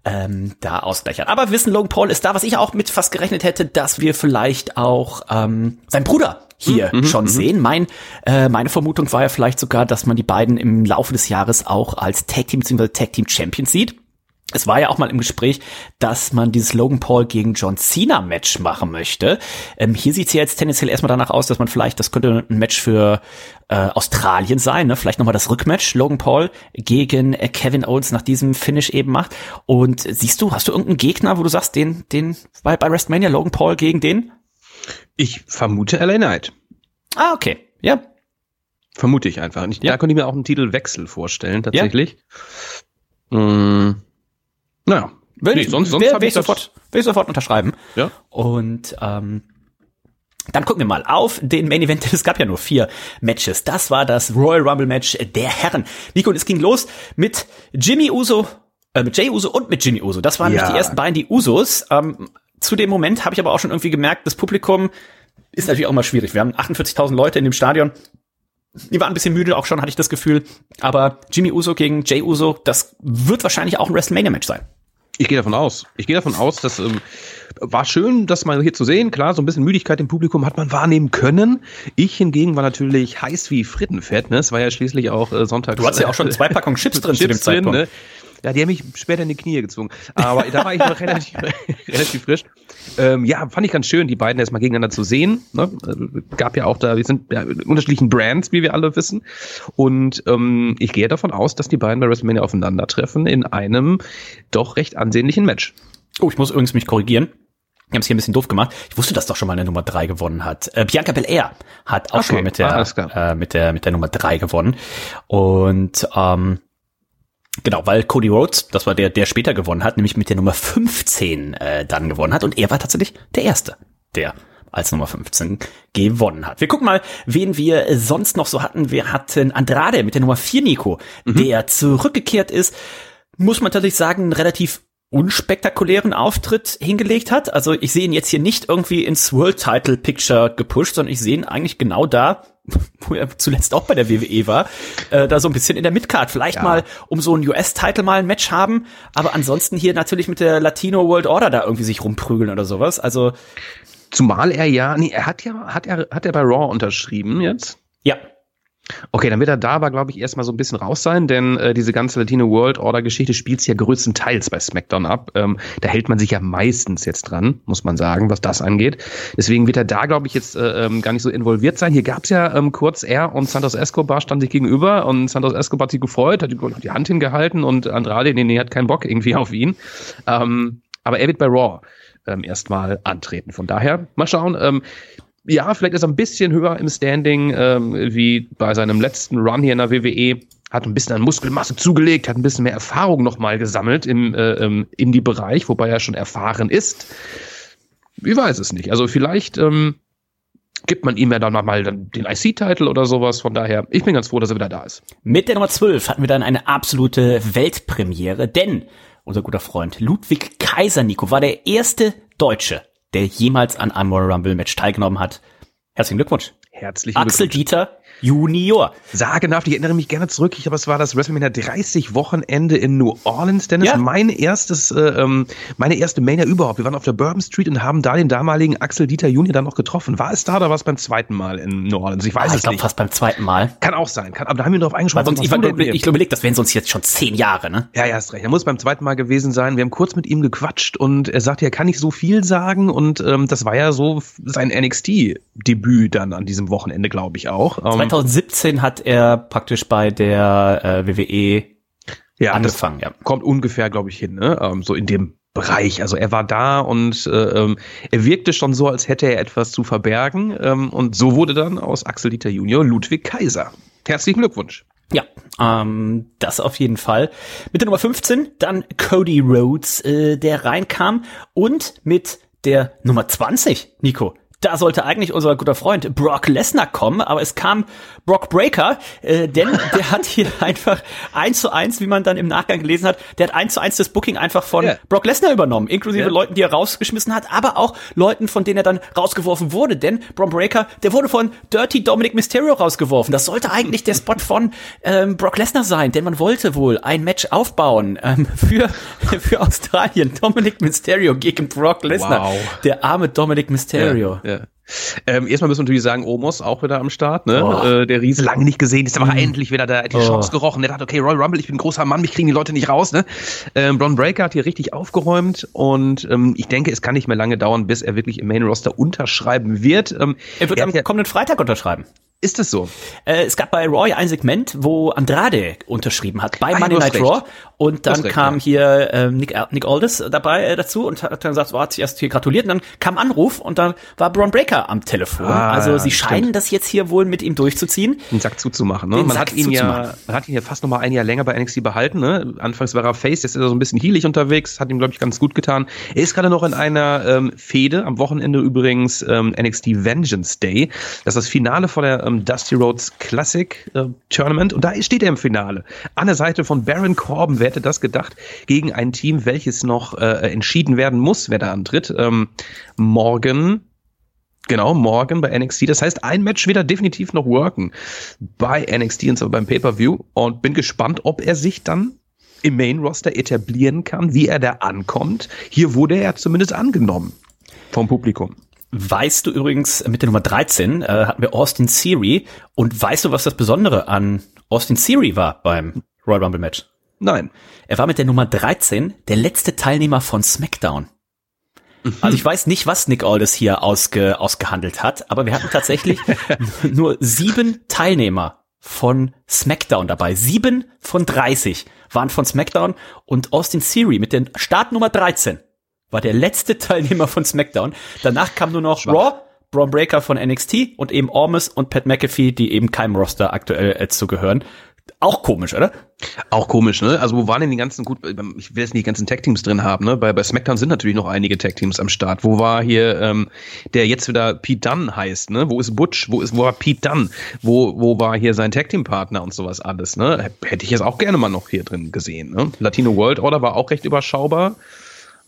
ähm, da ausgleichern. Aber wissen, Logan Paul ist da, was ich auch mit fast gerechnet hätte, dass wir vielleicht auch ähm, sein Bruder hier mhm, schon mhm. sehen. Mein, äh, meine Vermutung war ja vielleicht sogar, dass man die beiden im Laufe des Jahres auch als Tag Team bzw. Tag Team Champions sieht. Es war ja auch mal im Gespräch, dass man dieses Logan Paul gegen John Cena Match machen möchte. Ähm, hier sieht es ja jetzt tendenziell erstmal danach aus, dass man vielleicht, das könnte ein Match für äh, Australien sein, ne? vielleicht nochmal das Rückmatch Logan Paul gegen äh, Kevin Owens nach diesem Finish eben macht. Und siehst du, hast du irgendeinen Gegner, wo du sagst, den, den bei, bei WrestleMania Logan Paul gegen den? Ich vermute LA Knight. Ah, okay. Ja. Vermute ich einfach. Ich, ja. Da könnte ich mir auch einen Titelwechsel vorstellen, tatsächlich. Ja. Mmh. Naja. Will nee, sonst sonst will, will, ich sofort, will ich sofort unterschreiben. Ja. Und ähm, dann gucken wir mal auf den Main Event. Es gab ja nur vier Matches. Das war das Royal Rumble Match der Herren. Nico, und es ging los mit Jimmy Uso, äh, mit Jay Uso und mit Jimmy Uso. Das waren ja. nämlich die ersten beiden, die Usos. Ähm, zu dem Moment habe ich aber auch schon irgendwie gemerkt, das Publikum ist natürlich auch mal schwierig. Wir haben 48.000 Leute in dem Stadion. Die waren ein bisschen müde, auch schon hatte ich das Gefühl. Aber Jimmy Uso gegen Jay Uso, das wird wahrscheinlich auch ein WrestleMania-Match sein. Ich gehe davon aus. Ich gehe davon aus, dass ähm, war schön, das mal hier zu sehen. Klar, so ein bisschen Müdigkeit im Publikum hat man wahrnehmen können. Ich hingegen war natürlich heiß wie Frittenfett. Ne? Es war ja schließlich auch äh, Sonntag. Du hast ja auch schon zwei Packungen Chips drin Chips zu dem Zeitpunkt. Drin, ne? Ja, die haben mich später in die Knie gezwungen. Aber da war ich noch relativ, relativ frisch. Ähm, ja, fand ich ganz schön, die beiden erstmal gegeneinander zu sehen. Ne? Gab ja auch da, wir sind ja unterschiedlichen Brands, wie wir alle wissen. Und ähm, ich gehe davon aus, dass die beiden bei WrestleMania aufeinandertreffen in einem doch recht ansehnlichen Match. Oh, ich muss übrigens mich korrigieren. Ich habe es hier ein bisschen doof gemacht. Ich wusste, dass doch schon mal eine Nummer drei gewonnen hat. Äh, Bianca Belair hat auch okay. schon mal mit der, äh, mit der mit der Nummer drei gewonnen. Und ähm, Genau, weil Cody Rhodes, das war der, der später gewonnen hat, nämlich mit der Nummer 15 äh, dann gewonnen hat. Und er war tatsächlich der Erste, der als Nummer 15 gewonnen hat. Wir gucken mal, wen wir sonst noch so hatten. Wir hatten Andrade mit der Nummer 4, Nico, mhm. der zurückgekehrt ist. Muss man tatsächlich sagen, relativ unspektakulären Auftritt hingelegt hat. Also ich sehe ihn jetzt hier nicht irgendwie ins World Title Picture gepusht, sondern ich sehe ihn eigentlich genau da, wo er zuletzt auch bei der WWE war, äh, da so ein bisschen in der Midcard. Vielleicht ja. mal um so ein US-Title mal ein Match haben, aber ansonsten hier natürlich mit der Latino World Order da irgendwie sich rumprügeln oder sowas. Also zumal er ja, nee, er hat ja, hat er, hat er bei Raw unterschrieben jetzt? Ja. Okay, dann wird er da aber, glaube ich, erstmal so ein bisschen raus sein, denn äh, diese ganze Latino World Order Geschichte spielt sich ja größtenteils bei SmackDown ab. Ähm, da hält man sich ja meistens jetzt dran, muss man sagen, was das angeht. Deswegen wird er da, glaube ich, jetzt äh, ähm, gar nicht so involviert sein. Hier gab's ja ähm, kurz er und Santos Escobar standen sich gegenüber und Santos Escobar hat sich gefreut, hat die Hand hingehalten und Andrade, nee, nee, hat keinen Bock irgendwie auf ihn. Ähm, aber er wird bei Raw ähm, erstmal antreten. Von daher, mal schauen. Ähm, ja, vielleicht ist er ein bisschen höher im Standing, ähm, wie bei seinem letzten Run hier in der WWE. Hat ein bisschen an Muskelmasse zugelegt, hat ein bisschen mehr Erfahrung nochmal gesammelt im äh, im Indie-Bereich, wobei er schon erfahren ist. Ich weiß es nicht. Also vielleicht ähm, gibt man ihm ja dann nochmal den IC-Titel oder sowas. Von daher, ich bin ganz froh, dass er wieder da ist. Mit der Nummer 12 hatten wir dann eine absolute Weltpremiere, denn unser guter Freund Ludwig Kaiser Nico war der erste Deutsche, der jemals an einem Royal Rumble Match teilgenommen hat. Herzlichen Glückwunsch. Herzlichen Axel. Dieter Junior. Sagenhaft, ich erinnere mich gerne zurück. Ich glaube, es war das WrestleMania 30 Wochenende in New Orleans, Dennis. Ja. Mein erstes, äh, ähm, meine erste Mania überhaupt. Wir waren auf der Bourbon Street und haben da den damaligen Axel Dieter Junior dann noch getroffen. War es da oder war es beim zweiten Mal in New Orleans? Ich weiß Ah, es ich glaube nicht. fast beim zweiten Mal. Kann auch sein. Kann, aber da haben wir drauf eingesprochen. sonst, ich, denn ich, ich überlege, das wären sonst jetzt schon zehn Jahre, ne? Ja, ja, hast recht. Er muss beim zweiten Mal gewesen sein. Wir haben kurz mit ihm gequatscht und er sagte, er kann nicht so viel sagen und ähm, das war ja so sein NXT-Debüt dann an diesem Wochenende, glaube ich auch. Ähm, 2017 hat er praktisch bei der äh, WWE ja, das angefangen, ja. kommt ungefähr, glaube ich, hin, ne? Ähm, so in dem Bereich. Also er war da und äh, ähm, er wirkte schon so, als hätte er etwas zu verbergen. Ähm, und so wurde dann aus Axel Dieter Junior Ludwig Kaiser. Herzlichen Glückwunsch. Ja, ähm, das auf jeden Fall. Mit der Nummer 15 dann Cody Rhodes, äh, der reinkam und mit der Nummer 20, Nico. Da sollte eigentlich unser guter Freund Brock Lesnar kommen, aber es kam Brock Breaker, äh, denn der hat hier einfach eins zu eins, wie man dann im Nachgang gelesen hat, der hat eins zu eins das Booking einfach von Ja. Brock Lesnar übernommen, inklusive Ja. Leuten, die er rausgeschmissen hat, aber auch Leuten, von denen er dann rausgeworfen wurde, denn Braun Breaker, der wurde von Dirty Dominic Mysterio rausgeworfen. Das sollte eigentlich der Spot von ähm, Brock Lesnar sein, denn man wollte wohl ein Match aufbauen ähm, für, für Australien. Dominic Mysterio gegen Brock Lesnar. Wow. Der arme Dominic Mysterio. Ja. Ähm, erstmal müssen wir natürlich sagen, Omos auch wieder am Start, ne? Oh. Äh, der Riese lange nicht gesehen, ist aber endlich wieder da, hat die Chance gerochen. Der dachte, okay, Royal Rumble, ich bin ein großer Mann, mich kriegen die Leute nicht raus, ne? Ähm, Braun Breaker hat hier richtig aufgeräumt und ähm, ich denke, es kann nicht mehr lange dauern, bis er wirklich im Main Roster unterschreiben wird. Ähm, Er wird er am ja, kommenden Freitag unterschreiben. Ist das so? Äh, es gab bei Roy ein Segment, wo Andrade unterschrieben hat bei Ah, Monday Night recht. Raw und dann recht, kam ja. hier ähm, Nick, Nick Aldis dabei äh, dazu und hat dann gesagt, so hat sich erst hier gratuliert und dann kam Anruf und dann war Braun Breaker am Telefon. Ah, also sie stimmt. scheinen das jetzt hier wohl mit ihm durchzuziehen. den Sack zuzumachen. Ne? Den Man Sack hat ihn ja, man hat ihn ja fast noch mal ein Jahr länger bei NXT behalten. Ne? Anfangs war er Face, jetzt ist er so ein bisschen heelig unterwegs, hat ihm glaube ich ganz gut getan. Er ist gerade noch in einer ähm, Fehde, am Wochenende übrigens ähm, NXT Vengeance Day. Das ist das Finale von der ähm, Dusty Rhodes Classic äh, Tournament und da steht er im Finale an der Seite von Baron Corbin. Wer hätte das gedacht? Gegen ein Team, welches noch äh, entschieden werden muss, wer da antritt. Ähm, morgen Genau, morgen bei NXT. Das heißt, ein Match wird er definitiv noch worken bei NXT und zwar beim Pay-Per-View und bin gespannt, ob er sich dann im Main-Roster etablieren kann, wie er da ankommt. Hier wurde er zumindest angenommen vom Publikum. Weißt du übrigens, mit der Nummer 13 äh, hatten wir Austin Theory und weißt du, was das Besondere an Austin Theory war beim Royal Rumble Match? Nein. Er war mit der Nummer 13 der letzte Teilnehmer von SmackDown. Also ich weiß nicht, was Nick Aldis hier ausge, ausgehandelt hat, aber wir hatten tatsächlich nur sieben Teilnehmer von SmackDown dabei. Sieben von 30 waren von SmackDown und Austin Theory mit der Startnummer 13 war der letzte Teilnehmer von SmackDown. Danach kam nur noch Raw, Braun Breaker von NXT und eben Ormus und Pat McAfee, die eben keinem Roster aktuell äh, zugehören. Auch komisch, oder? Auch komisch, ne? Also wo waren denn die ganzen, gut, ich will jetzt nicht die ganzen Tag-Teams drin haben, ne? Bei, bei SmackDown sind natürlich noch einige Tag-Teams am Start. Wo war hier, ähm, der jetzt wieder Pete Dunne heißt, ne? Wo ist Butch? Wo ist, wo war Pete Dunne? Wo, wo war hier sein Tag-Team-Partner und sowas alles, ne? Hätte ich jetzt auch gerne mal noch hier drin gesehen, ne? Latino World Order war auch recht überschaubar.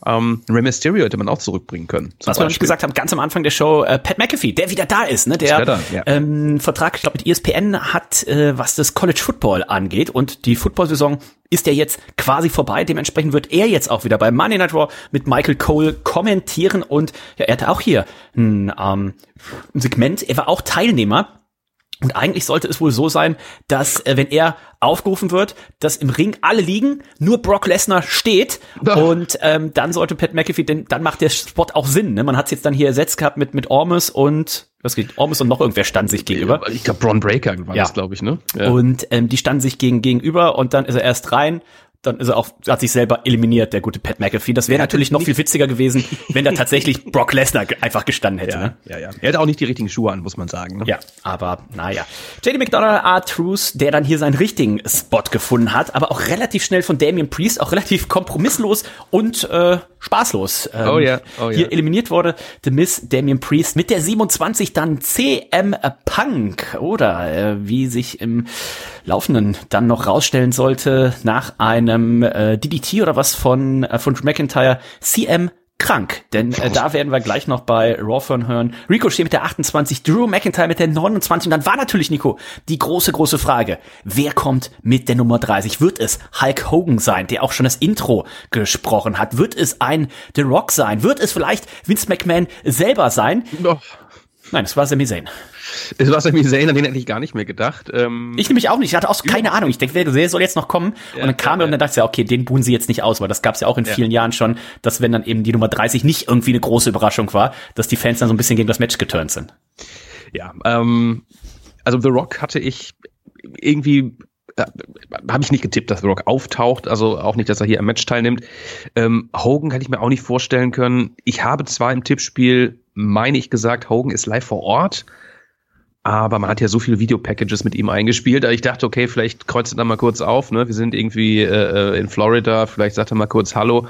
Ähm, Rey Mysterio hätte man auch zurückbringen können. Was wir noch nicht Beispiel. gesagt haben, ganz am Anfang der Show, äh, Pat McAfee, der wieder da ist, ne? Der da, ja. ähm, Vertrag, ich glaube, mit ESPN hat, äh, was das College Football angeht. Und die Football-Saison ist ja jetzt quasi vorbei. Dementsprechend wird er jetzt auch wieder bei Monday Night Raw mit Michael Cole kommentieren. Und ja, er hatte auch hier ein, ähm, ein Segment. Er war auch Teilnehmer Und eigentlich sollte es wohl so sein, dass äh, wenn er aufgerufen wird, dass im Ring alle liegen, nur Brock Lesnar steht Ach. und ähm, dann sollte Pat McAfee, denn dann macht der Spot auch Sinn. Ne? Man hat es jetzt dann hier ersetzt gehabt mit mit Ormus und was geht? Ormus und noch irgendwer stand sich gegenüber. Ich glaube, Braun Breaker war Ja. das, glaube ich, ne? Ja. Und ähm, die standen sich gegen, gegenüber und dann ist er erst rein. Dann ist er auch, hat sich selber eliminiert, der gute Pat McAfee. Das wäre natürlich noch viel witziger gewesen, wenn da tatsächlich Brock Lesnar einfach gestanden hätte. ja, Ne? ja, ja. Er hatte auch nicht die richtigen Schuhe an, muss man sagen. Ne? Ja, aber naja. JD McDonald, R-Truth, der dann hier seinen richtigen Spot gefunden hat, aber auch relativ schnell von Damien Priest, auch relativ kompromisslos und äh, spaßlos ähm, Oh ja, oh ja. hier eliminiert wurde. The Miss Damien Priest mit der 27 dann CM Punk oder äh, wie sich im Laufenden dann noch rausstellen sollte nach einem äh, DDT oder was von äh, von Drew McIntyre CM krank, denn äh, da werden wir gleich noch bei Raw von hören. Ricochet mit der 28, Drew McIntyre mit der 29 und dann war natürlich, Nico, die große, große Frage, wer kommt mit der Nummer 30? Wird es Hulk Hogan sein, der auch schon das Intro gesprochen hat? Wird es ein The Rock sein? Wird es vielleicht Vince McMahon selber sein? Doch. Nein, es war Sami Zayn. Es war Sami Zayn, an den hätte ich gar nicht mehr gedacht. Ähm, Ich nämlich auch nicht. Ich hatte auch keine Ahnung. Ich denke, wer soll jetzt noch kommen? und dann kam er und dann dachte ich ja, okay, den buhen sie jetzt nicht aus, weil das gab es ja auch in vielen Jahren schon, dass wenn dann eben die Nummer 30 nicht irgendwie eine große Überraschung war, dass die Fans dann so ein bisschen gegen das Match geturnt sind. ja, ähm, also The Rock hatte ich irgendwie äh, habe ich nicht getippt, dass The Rock auftaucht, also auch nicht, dass er hier am Match teilnimmt. Ähm, Hogan kann ich mir auch nicht vorstellen können. Ich habe zwar im Tippspiel, meine ich gesagt, Hogan ist live vor Ort, aber man hat ja so viele Videopackages mit ihm eingespielt. Also ich dachte, okay, vielleicht kreuzt er da mal kurz auf. Ne? Wir sind irgendwie äh, in Florida, vielleicht sagt er mal kurz Hallo.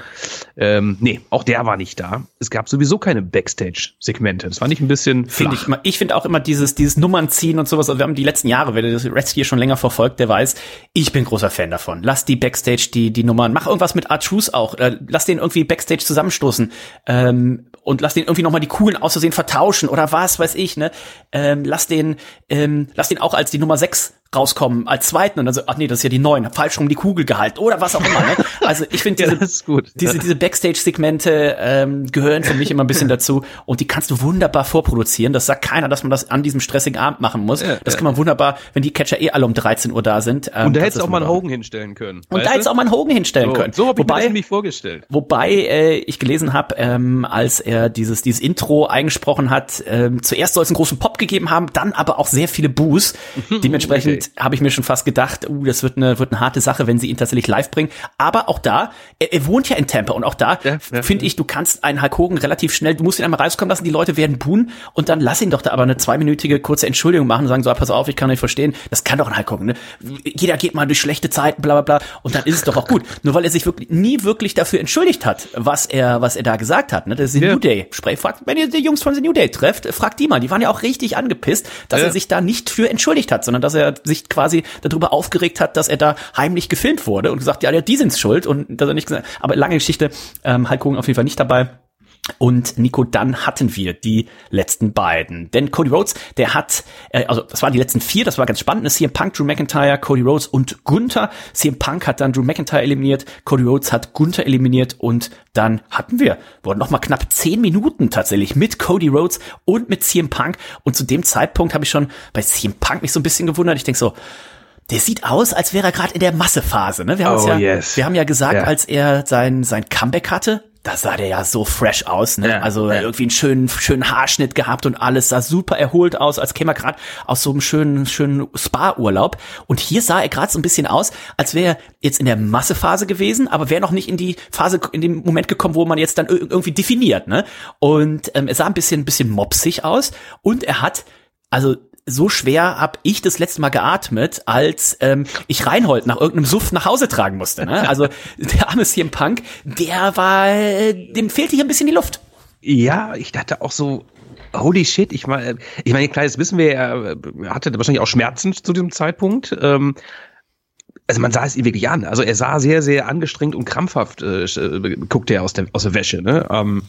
Ähm, nee, auch der war nicht da. Es gab sowieso keine Backstage-Segmente. Das fand ich ein bisschen Finde ich. Ich finde auch immer dieses, dieses Nummernziehen und sowas. Also wir haben die letzten Jahre, wer das Reds hier schon länger verfolgt, der weiß, ich bin großer Fan davon. Lass die Backstage die, die Nummern. Mach irgendwas mit Art Truth auch. Äh, lass den irgendwie Backstage zusammenstoßen. Ähm, und lass den irgendwie nochmal die Kugeln auszusehen vertauschen oder was weiß ich, ne? Ähm, lass den, ähm, lass den auch als die Nummer 6 rauskommen, als zweiten und dann so, ach nee, das ist ja die neun, falsch rum die Kugel gehalten oder was auch immer, ne? Also ich finde Ja, diese, gut. diese, diese Backstage-Segmente ähm, gehören für mich immer ein bisschen dazu und die kannst du wunderbar vorproduzieren. Das sagt keiner, dass man das an diesem stressigen Abend machen muss. das kann man wunderbar, wenn die Catcher eh alle um 13 Uhr da sind. Ähm, Und da hättest du auch mal einen. Hogan hinstellen können. Und da hättest du auch mal einen Hogan hinstellen so, können. so habe ich mir Wobei- das nämlich vorgestellt. Wobei äh, ich gelesen habe, ähm, als er dieses dieses Intro eingesprochen hat, ähm, zuerst soll es einen großen Pop gegeben haben, dann aber auch sehr viele Boos. Dementsprechend habe ich mir schon fast gedacht, uh, das wird eine wird eine harte Sache, wenn sie ihn tatsächlich live bringen. Aber auch da, er, er wohnt ja in Tampa und auch da Ja, ja, finde ich, du kannst einen Hulk Hogan relativ schnell, du musst ihn einmal rauskommen lassen, die Leute werden buhen und dann lass ihn doch da aber eine zweiminütige kurze Entschuldigung machen und sagen so, ah, pass auf, ich kann nicht verstehen. Das kann doch ein Hulk Hogan. Ne? Jeder geht mal durch schlechte Zeiten, bla bla bla und dann ist es doch auch gut. Nur weil er sich wirklich nie wirklich dafür entschuldigt hat, was er was er da gesagt hat. Ne? Das ist die Ja. New Day. Sprech, fragt, wenn ihr die Jungs von The New Day trefft, fragt die mal. Die waren ja auch richtig angepisst, dass Ja. er sich da nicht für entschuldigt hat, sondern dass er sich quasi darüber aufgeregt hat, dass er da heimlich gefilmt wurde und gesagt, ja, ja die sind's schuld und dass er nicht gesagt. Aber lange Geschichte, ähm, Hulk Hogan auf jeden Fall nicht dabei. Und Nico, dann hatten wir die letzten beiden. Denn Cody Rhodes, der hat, äh, also das waren die letzten vier, das war ganz spannend. Es CM Punk, Drew McIntyre, Cody Rhodes und Gunther. CM Punk hat dann Drew McIntyre eliminiert, Cody Rhodes hat Gunther eliminiert und dann hatten wir, wurden noch mal knapp zehn Minuten tatsächlich mit Cody Rhodes und mit CM Punk. Und zu dem Zeitpunkt habe ich schon bei CM Punk mich so ein bisschen gewundert. Ich denke so, der sieht aus, als wäre er gerade in der Massephase. Ne? Wir haben Oh, ja, yes. wir haben ja gesagt, Ja. als er sein sein Comeback hatte, da sah der ja so fresh aus. Ne? Ja, also ja. irgendwie einen schönen schönen Haarschnitt gehabt und alles sah super erholt aus, als käme er gerade aus so einem schönen schönen Spa-Urlaub. Und hier sah er gerade so ein bisschen aus, als wäre er jetzt in der Massephase gewesen, aber wäre noch nicht in die Phase in dem Moment gekommen, wo man jetzt dann ir- irgendwie definiert. Ne? Und ähm, er sah ein bisschen ein bisschen mopsig aus und er hat also so schwer hab ich das letzte Mal geatmet, als ähm, ich Reinhold nach irgendeinem Suff nach Hause tragen musste. Ne? Also der arme CM Punk, der war, äh, dem fehlte hier ein bisschen die Luft. Ja, ich dachte auch so, holy shit, ich meine, ich meine, klar, jetzt wissen wir, er hatte wahrscheinlich auch Schmerzen zu diesem Zeitpunkt. Ähm, also man sah es ihm wirklich an. Also er sah sehr, sehr angestrengt und krampfhaft, äh, äh, guckte er aus der, aus der Wäsche. Ne? Ähm,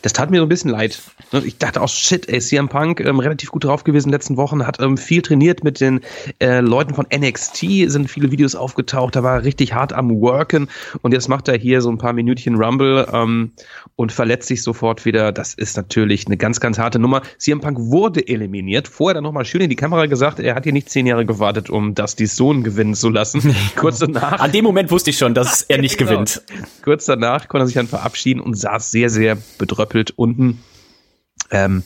das tat mir so ein bisschen leid. Ne? Ich dachte auch, shit, ey, CM Punk ähm, relativ gut drauf gewesen in den letzten Wochen, hat ähm, viel trainiert mit den äh, Leuten von NXT, sind viele Videos aufgetaucht, da war er richtig hart am Worken und jetzt macht er hier so ein paar Minütchen Rumble ähm, und verletzt sich sofort wieder. Das ist natürlich eine ganz, ganz harte Nummer. CM Punk wurde eliminiert. Vorher dann nochmal schön in die Kamera gesagt, er hat hier nicht zehn Jahre gewartet, um das die Sohn gewinnen zu lassen. Kurz danach. An dem Moment wusste ich schon, dass er nicht Genau. gewinnt. Kurz danach konnte er sich dann verabschieden und saß sehr, sehr bedröppelt unten ähm,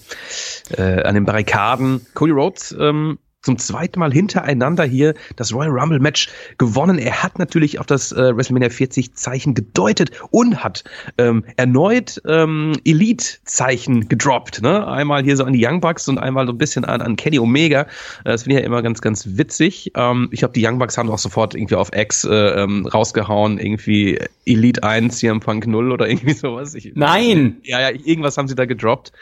äh, an den Barrikaden. Cody Rhodes ähm, zum zweiten Mal hintereinander hier das Royal Rumble Match gewonnen. Er hat natürlich auf das äh, WrestleMania 40 Zeichen gedeutet und hat ähm, erneut ähm, Elite Zeichen gedroppt. Ne? Einmal hier so an die Young Bucks und einmal so ein bisschen an, an Kenny Omega. Äh, Das finde ich ja immer ganz, ganz witzig. Ähm, ich glaube, die Young Bucks haben auch sofort irgendwie auf X äh, ähm, rausgehauen, irgendwie Elite 1, CM Punk 0 oder irgendwie sowas. Ich, Nein! ja, ja, irgendwas haben sie da gedroppt.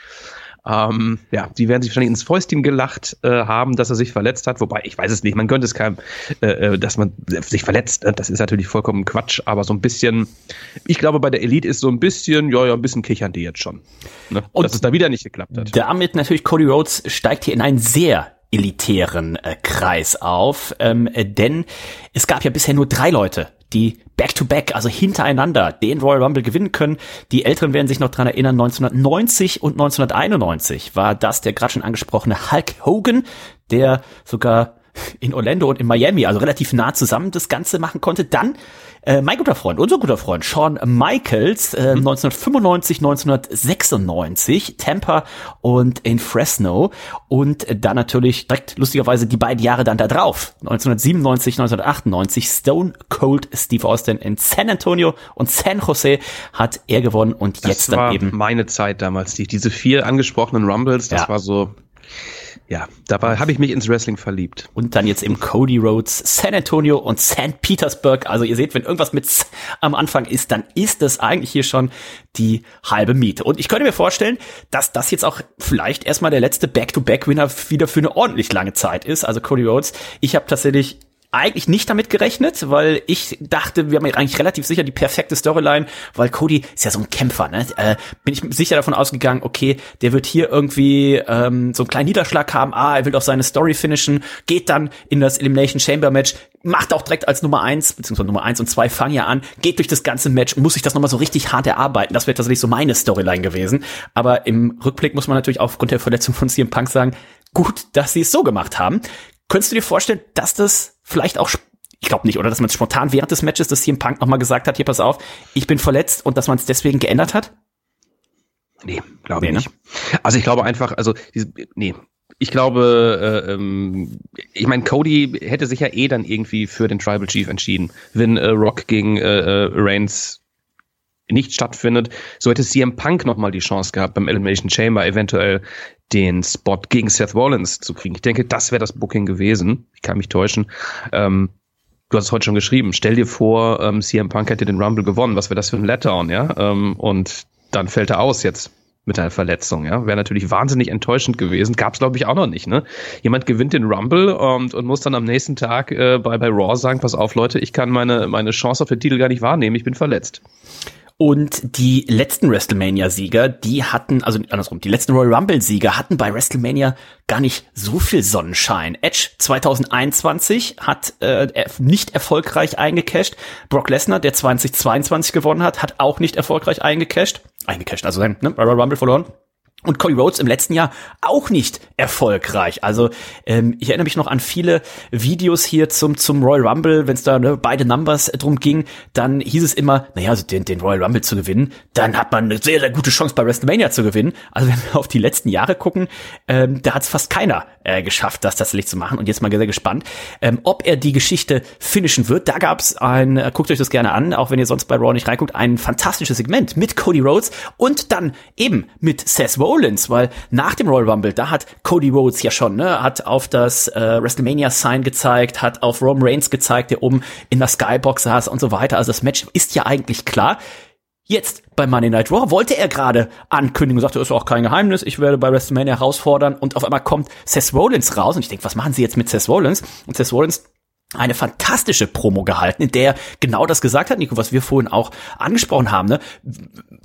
Ähm, ja, die werden sich wahrscheinlich ins Fäustchen gelacht äh, haben, dass er sich verletzt hat. Wobei, ich weiß es nicht, man könnte es keinem, äh, äh, dass man sich verletzt. Ne? Das ist natürlich vollkommen Quatsch, aber so ein bisschen, ich glaube, bei der Elite ist so ein bisschen, ja, ja, ein bisschen kichern die jetzt schon. Ne? Und dass es da wieder nicht geklappt hat. Damit natürlich Cody Rhodes steigt hier in einen sehr elitären äh, Kreis auf, ähm, äh, denn es gab ja bisher nur drei Leute, die back-to-back, also hintereinander, den Royal Rumble gewinnen können. Die Älteren werden sich noch dran erinnern, 1990 und 1991 war das der gerade schon angesprochene Hulk Hogan, der sogar in Orlando und in Miami, also relativ nah zusammen das Ganze machen konnte. Dann äh, mein guter Freund, unser guter Freund Shawn Michaels, äh, 1995, 1996, Tampa und in Fresno und dann natürlich direkt lustigerweise die beiden Jahre dann da drauf, 1997, 1998, Stone Cold Steve Austin in San Antonio und San Jose hat er gewonnen und jetzt das dann war eben meine Zeit damals, die, diese vier angesprochenen Rumbles, das Ja. war so, ja, dabei habe ich mich ins Wrestling verliebt. Und dann jetzt im Cody Roads, San Antonio und St. Petersburg. Also ihr seht, wenn irgendwas mit am Anfang ist, dann ist das eigentlich hier schon die halbe Miete. Und ich könnte mir vorstellen, dass das jetzt auch vielleicht erstmal der letzte Back-to-Back-Winner wieder für eine ordentlich lange Zeit ist. Also Cody Rhodes. Ich habe tatsächlich eigentlich nicht damit gerechnet, weil ich dachte, wir haben eigentlich relativ sicher die perfekte Storyline, weil Cody ist ja so ein Kämpfer, ne? Äh, bin ich sicher davon ausgegangen, okay, der wird hier irgendwie ähm, so einen kleinen Niederschlag haben, ah, er will doch seine Story finishen, geht dann in das Elimination Chamber Match, macht auch direkt als Nummer eins beziehungsweise Nummer eins und zwei fangen ja an, geht durch das ganze Match, muss sich das nochmal so richtig hart erarbeiten. Das wäre tatsächlich so meine Storyline gewesen. Aber im Rückblick muss man natürlich aufgrund der Verletzung von CM Punk sagen, gut, dass sie es so gemacht haben. Könntest du dir vorstellen, dass das vielleicht auch ich glaube nicht, oder dass man es spontan während des Matches, dass CM Punk nochmal gesagt hat, hier pass auf, ich bin verletzt und dass man es deswegen geändert hat? Nee, glaube ich Nee, ne? nicht. Also ich glaube einfach, also diese, nee. Ich glaube, äh, ähm, ich meine, Cody hätte sich ja eh dann irgendwie für den Tribal Chief entschieden, wenn äh, Rock gegen äh, äh, Reigns nicht stattfindet. So hätte CM Punk nochmal die Chance gehabt, beim Elimination Chamber eventuell den Spot gegen Seth Rollins zu kriegen. Ich denke, das wäre das Booking gewesen. Ich kann mich täuschen. Ähm, du hast es heute schon geschrieben. Stell dir vor, ähm, CM Punk hätte den Rumble gewonnen. Was wäre das für ein Letdown, ja? Ähm, und dann fällt er aus jetzt mit einer Verletzung, ja. Wäre natürlich wahnsinnig enttäuschend gewesen. Gab's glaube ich, auch noch nicht, ne? Jemand gewinnt den Rumble und, und muss dann am nächsten Tag äh, bei, bei Raw sagen, pass auf, Leute, ich kann meine, meine Chance auf den Titel gar nicht wahrnehmen, ich bin verletzt. Und die letzten WrestleMania-Sieger, die hatten, also andersrum, die letzten Royal Rumble-Sieger hatten bei WrestleMania gar nicht so viel Sonnenschein. Edge 2021 hat äh, nicht erfolgreich eingecasht. Brock Lesnar, der 2022 gewonnen hat, hat auch nicht erfolgreich eingecasht. Eingecasht, also sein ne, Royal Rumble verloren. Und Cody Rhodes im letzten Jahr auch nicht erfolgreich. Also ähm, ich erinnere mich noch an viele Videos hier zum zum Royal Rumble, wenn es da ne, beide Numbers drum ging, dann hieß es immer, naja, also den, den Royal Rumble zu gewinnen, dann hat man eine sehr, sehr gute Chance bei WrestleMania zu gewinnen. Also wenn wir auf die letzten Jahre gucken, ähm, da hat es fast keiner äh, geschafft, das tatsächlich zu machen. Und jetzt mal sehr gespannt, ähm, ob er die Geschichte finishen wird. Da gab es ein, äh, guckt euch das gerne an, auch wenn ihr sonst bei Raw nicht reinguckt, ein fantastisches Segment mit Cody Rhodes und dann eben mit Seth Rollins, weil nach dem Royal Rumble, da hat Cody Rhodes ja schon, ne, hat auf das äh, WrestleMania Sign gezeigt, hat auf Roman Reigns gezeigt, der oben in der Skybox saß und so weiter. Also das Match ist ja eigentlich klar. Jetzt bei Monday Night Raw wollte er gerade ankündigen sagte, ist auch kein Geheimnis, ich werde bei WrestleMania herausfordern und auf einmal kommt Seth Rollins raus und ich denke, was machen sie jetzt mit Seth Rollins? Und Seth Rollins eine fantastische Promo gehalten, in der er genau das gesagt hat, Nico, was wir vorhin auch angesprochen haben. Ne?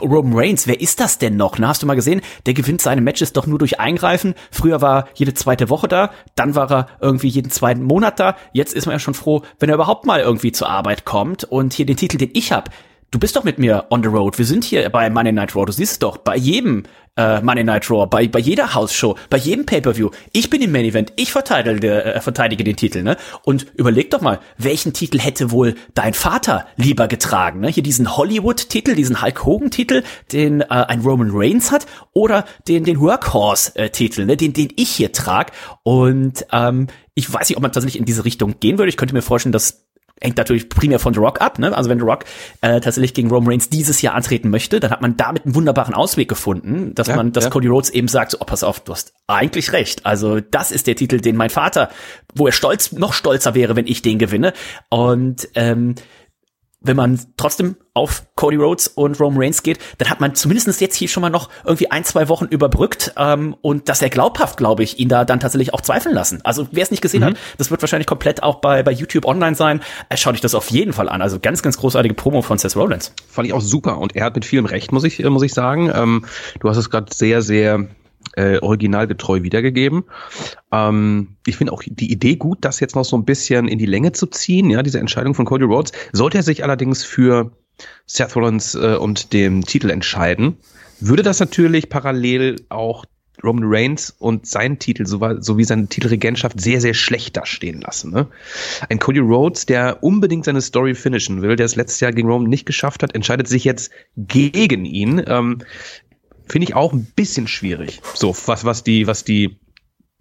Roman Reigns, wer ist das denn noch? Na, hast du mal gesehen, der gewinnt seine Matches doch nur durch Eingreifen. Früher war jede zweite Woche da, dann war er irgendwie jeden zweiten Monat da. Jetzt ist man ja schon froh, wenn er überhaupt mal irgendwie zur Arbeit kommt. Und hier den Titel, den ich habe, du bist doch mit mir on the road. Wir sind hier bei Monday Night Raw. Du siehst es doch bei jedem äh, Monday Night Raw, bei, bei jeder House-Show, bei jedem Pay-Per-View. Ich bin im Main Event. Ich verteidige, äh, verteidige den Titel, ne? Und überleg doch mal, welchen Titel hätte wohl dein Vater lieber getragen, ne? Hier diesen Hollywood-Titel, diesen Hulk Hogan-Titel, den äh, ein Roman Reigns hat, oder den, den Workhorse-Titel, ne? Den, den ich hier trag. Und ähm, ich weiß nicht, ob man tatsächlich in diese Richtung gehen würde. Ich könnte mir vorstellen, dass hängt natürlich primär von The Rock ab. Ne? Also wenn The Rock äh, tatsächlich gegen Roman Reigns dieses Jahr antreten möchte, dann hat man damit einen wunderbaren Ausweg gefunden, dass Ja, man, dass ja. Cody Rhodes eben sagt, so, oh, pass auf, du hast eigentlich recht. Also das ist der Titel, den mein Vater, wo er stolz, noch stolzer wäre, wenn ich den gewinne. Und ähm, wenn man trotzdem auf Cody Rhodes und Roman Reigns geht, dann hat man zumindest jetzt hier schon mal noch irgendwie ein, zwei Wochen überbrückt ähm, und dass er glaubhaft, glaube ich, ihn da dann tatsächlich auch zweifeln lassen. Also wer es nicht gesehen hat, das wird wahrscheinlich komplett auch bei, bei YouTube online sein. Äh, schaut euch das auf jeden Fall an. Also ganz, ganz großartige Promo von Seth Rollins. Fand ich auch super und er hat mit vielem Recht, muss ich, äh, muss ich sagen. Ähm, du hast es gerade sehr, sehr äh, originalgetreu wiedergegeben. Ähm, ich finde auch die Idee gut, das jetzt noch so ein bisschen in die Länge zu ziehen, ja, diese Entscheidung von Cody Rhodes. Sollte er sich allerdings für Seth Rollins äh, und dem Titel entscheiden, würde das natürlich parallel auch Roman Reigns und seinen Titel sowie seine Titelregentschaft sehr, sehr schlecht dastehen lassen. Ne? Ein Cody Rhodes, der unbedingt seine Story finishen will, der es letztes Jahr gegen Roman nicht geschafft hat, entscheidet sich jetzt gegen ihn. Ähm, Finde ich auch ein bisschen schwierig. So, was, was die, was die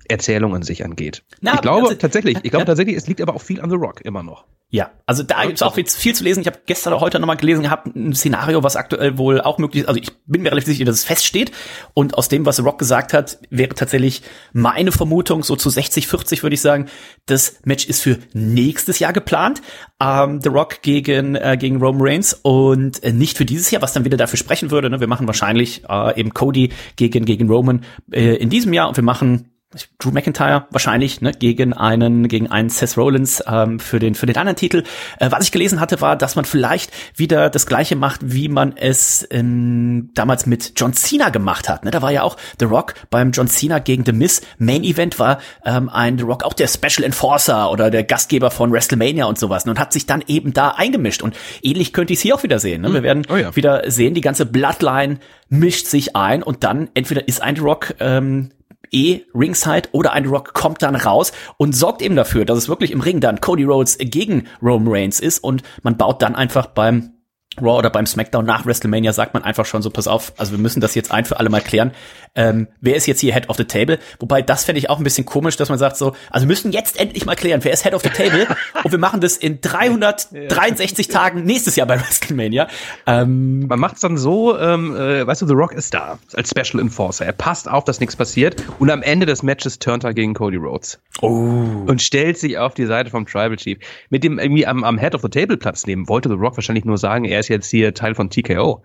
Erzählung an sich angeht. Na, ich glaube also- tatsächlich, ich glaube Ja. tatsächlich, es liegt aber auch viel an The Rock immer noch. Ja, also da gibt's auch jetzt viel zu lesen. Ich habe gestern oder heute nochmal gelesen gehabt, ein Szenario, was aktuell wohl auch möglich ist. Also ich bin mir relativ sicher, dass es feststeht. Und aus dem, was The Rock gesagt hat, wäre tatsächlich meine Vermutung, so zu 60, 40 würde ich sagen, das Match ist für nächstes Jahr geplant. Ähm, The Rock gegen, äh, gegen Roman Reigns und äh, nicht für dieses Jahr, was dann wieder dafür sprechen würde. Ne? Wir machen wahrscheinlich äh, eben Cody gegen, gegen Roman äh, in diesem Jahr und wir machen Drew McIntyre wahrscheinlich ne, gegen einen gegen einen Seth Rollins ähm, für den für den anderen Titel. Äh, was ich gelesen hatte, war, dass man vielleicht wieder das gleiche macht, wie man es ähm, damals mit John Cena gemacht hat. Ne? Da war ja auch The Rock beim John Cena gegen The Miz Main Event war ähm, ein The Rock auch der Special Enforcer oder der Gastgeber von WrestleMania und sowas ne? und hat sich dann eben da eingemischt. Und ähnlich könnte ich es hier auch wieder sehen. Ne? Wir werden Oh ja. wieder sehen, die ganze Bloodline mischt sich ein und dann entweder ist ein The Rock ähm, eh Ringside oder ein Rock kommt dann raus und sorgt eben dafür, dass es wirklich im Ring dann Cody Rhodes gegen Roman Reigns ist und man baut dann einfach beim Raw oder beim SmackDown nach WrestleMania sagt man einfach schon so, pass auf, also wir müssen das jetzt ein für alle mal klären. Ähm, wer ist jetzt hier Head of the Table? Wobei, das fände ich auch ein bisschen komisch, dass man sagt so, also wir müssen jetzt endlich mal klären, wer ist Head of the Table? und wir machen das in 363 Tagen nächstes Jahr bei WrestleMania. Ähm, Man macht es dann so, ähm, äh, weißt du, The Rock ist da als Special Enforcer. Er passt auf, dass nichts passiert und am Ende des Matches turnt er gegen Cody Rhodes. oh. und stellt sich auf die Seite vom Tribal Chief. Mit dem irgendwie am, am Head of the Table Platz nehmen, wollte The Rock wahrscheinlich nur sagen, er ist jetzt hier Teil von TKO.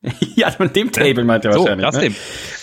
ja, von dem Table meint er So, wahrscheinlich. das ne? dem.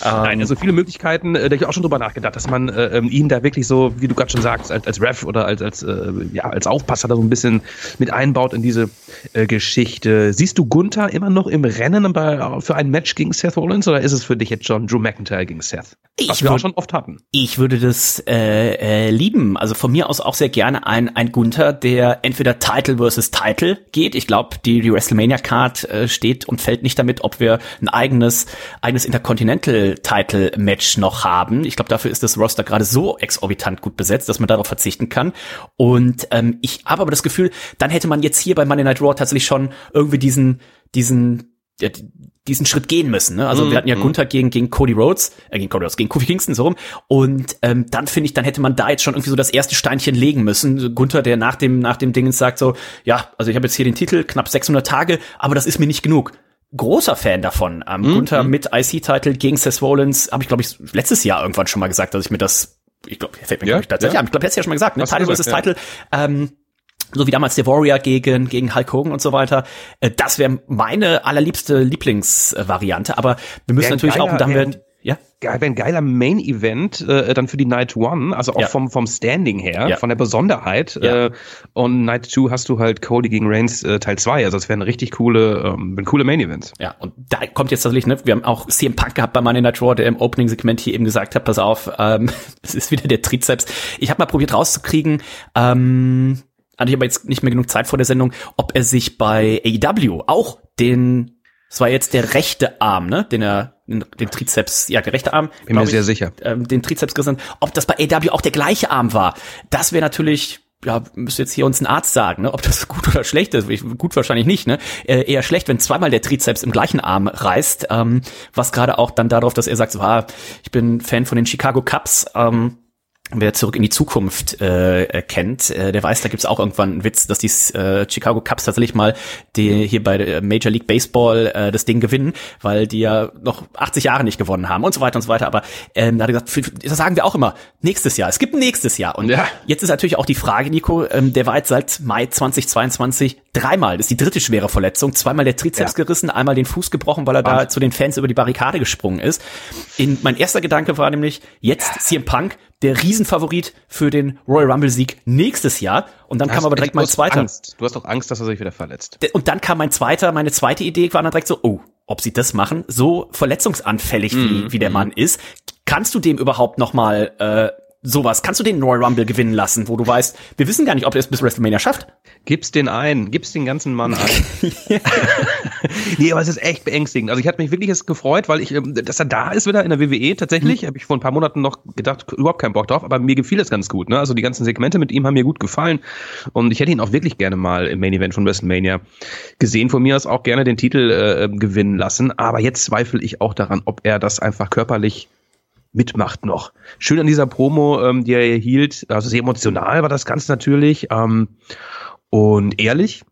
Nein, also viele Möglichkeiten, äh, da hab ich auch schon drüber nachgedacht, dass man äh, ähm, ihn da wirklich so, wie du gerade schon sagst, als, als Ref oder als, als, äh, ja, als Aufpasser da so ein bisschen mit einbaut in diese äh, Geschichte. Siehst du Gunther immer noch im Rennen bei, für ein Match gegen Seth Rollins oder ist es für dich jetzt schon Drew McIntyre gegen Seth? Was Ich wir auch würd- schon oft hatten. Ich würde das äh, äh, lieben. Also von mir aus auch sehr gerne ein, ein Gunther, der entweder Title versus Title geht. Ich glaube, die, die WrestleMania-Card äh, steht und fällt nicht damit, ob wir ein eigenes, eigenes Intercontinental-Title-Match noch haben. Ich glaube, dafür ist das Roster gerade so exorbitant gut besetzt, dass man darauf verzichten kann. Und ähm, ich habe aber das Gefühl, dann hätte man jetzt hier bei Monday Night Raw tatsächlich schon irgendwie diesen, diesen ja, diesen Schritt gehen müssen. Ne? Also wir hatten ja Gunther gegen, gegen Cody Rhodes, äh, gegen Cody Rhodes, gegen Kofi Kingston so rum. Und ähm, dann finde ich, dann hätte man da jetzt schon irgendwie so das erste Steinchen legen müssen. Gunther, der nach dem nach dem Dingens sagt so, ja, also ich habe jetzt hier den Titel, knapp 600 Tage, aber das ist mir nicht genug. Großer Fan davon. Ähm, Gunther mit IC-Titel gegen Seth Rollins, habe ich glaube ich letztes Jahr irgendwann schon mal gesagt, dass ich mir das, ich glaube, fällt mir Ja, ich tatsächlich ja. an. Ich glaube, letztes Jahr schon mal gesagt, ne? Hast Title versus Title. Ähm, so wie damals der Warrior gegen, gegen Hulk Hogan und so weiter. Äh, Das wäre meine allerliebste Lieblingsvariante, aber wir müssen ein natürlich auch, und dann geiler- werden, ja, geil, wäre ein geiler Main-Event äh, dann für die Night One, also auch Ja. vom, vom Standing her, Ja. von der Besonderheit. Ja. Äh, und Night 2 hast du halt Cody gegen Reigns äh, Teil 2. Also das wären richtig coole, ähm, coole Main-Events. Ja, und da kommt jetzt tatsächlich, ne, wir haben auch CM Punk gehabt bei Money Night Raw, der im Opening-Segment hier eben gesagt hat, pass auf, ähm, es ist wieder der Trizeps. Ich habe mal probiert rauszukriegen, ähm, hatte ich aber jetzt nicht mehr genug Zeit vor der Sendung, ob er sich bei AEW auch den, das war jetzt der rechte Arm, ne, den er, den, Trizeps, ja, der rechte Arm. Bin mir sehr ich, sicher. Ähm, den Trizeps gerissen, ob das bei AEW auch der gleiche Arm war. Das wäre natürlich ja, müsste jetzt hier uns ein Arzt sagen, ne, ob das gut oder schlecht ist. Gut wahrscheinlich nicht, ne? Äh, eher schlecht, wenn zweimal der Trizeps im gleichen Arm reißt, ähm, was gerade auch dann darauf, dass er sagt, so, ah, ich bin Fan von den Chicago Cubs, ähm, Wer zurück in die Zukunft äh, äh, kennt, äh, der weiß, da gibt's auch irgendwann einen Witz, dass die äh, Chicago Cubs tatsächlich mal die hier bei Major League Baseball äh, das Ding gewinnen, weil die ja noch 80 Jahre nicht gewonnen haben und so weiter und so weiter. Aber ähm, da hat er gesagt, für, das sagen wir auch immer, nächstes Jahr. Es gibt ein nächstes Jahr. Und Ja. jetzt ist natürlich auch die Frage, Nico, ähm, der war jetzt seit Mai 2022 dreimal, das ist die dritte schwere Verletzung, zweimal der Trizeps Ja. gerissen, einmal den Fuß gebrochen, weil er da Wahnsinn. zu den Fans über die Barrikade gesprungen ist. In, mein erster Gedanke war nämlich, jetzt CM Punk, der Riesenfavorit für den Royal Rumble Sieg nächstes Jahr. Und dann kam Hast- aber direkt mein zweiter. Angst. Du hast doch Angst, dass er sich wieder verletzt. Und dann kam mein zweiter, meine zweite Idee war dann direkt so, oh, ob sie das machen, so verletzungsanfällig wie, wie der Mann ist, kannst du dem überhaupt noch mal äh, sowas, kannst du den Royal Rumble gewinnen lassen, wo du weißt, wir wissen gar nicht, ob er es bis WrestleMania schafft. Gib's den ein, gib's den ganzen Mann ein. nee, aber es ist echt beängstigend. Also ich hatte mich wirklich jetzt gefreut, weil ich, ähm, dass er da ist wieder in der WWE tatsächlich. Mhm. Habe ich vor ein paar Monaten noch gedacht, überhaupt keinen Bock drauf, aber mir gefiel es ganz gut. Ne? Also die ganzen Segmente mit ihm haben mir gut gefallen und ich hätte ihn auch wirklich gerne mal im Main Event von WrestleMania gesehen. Von mir aus auch gerne den Titel äh, gewinnen lassen. Aber jetzt zweifle ich auch daran, ob er das einfach körperlich mitmacht noch. Schön an dieser Promo, ähm, die er hielt, also sehr emotional war das ganz natürlich ähm, und ehrlich,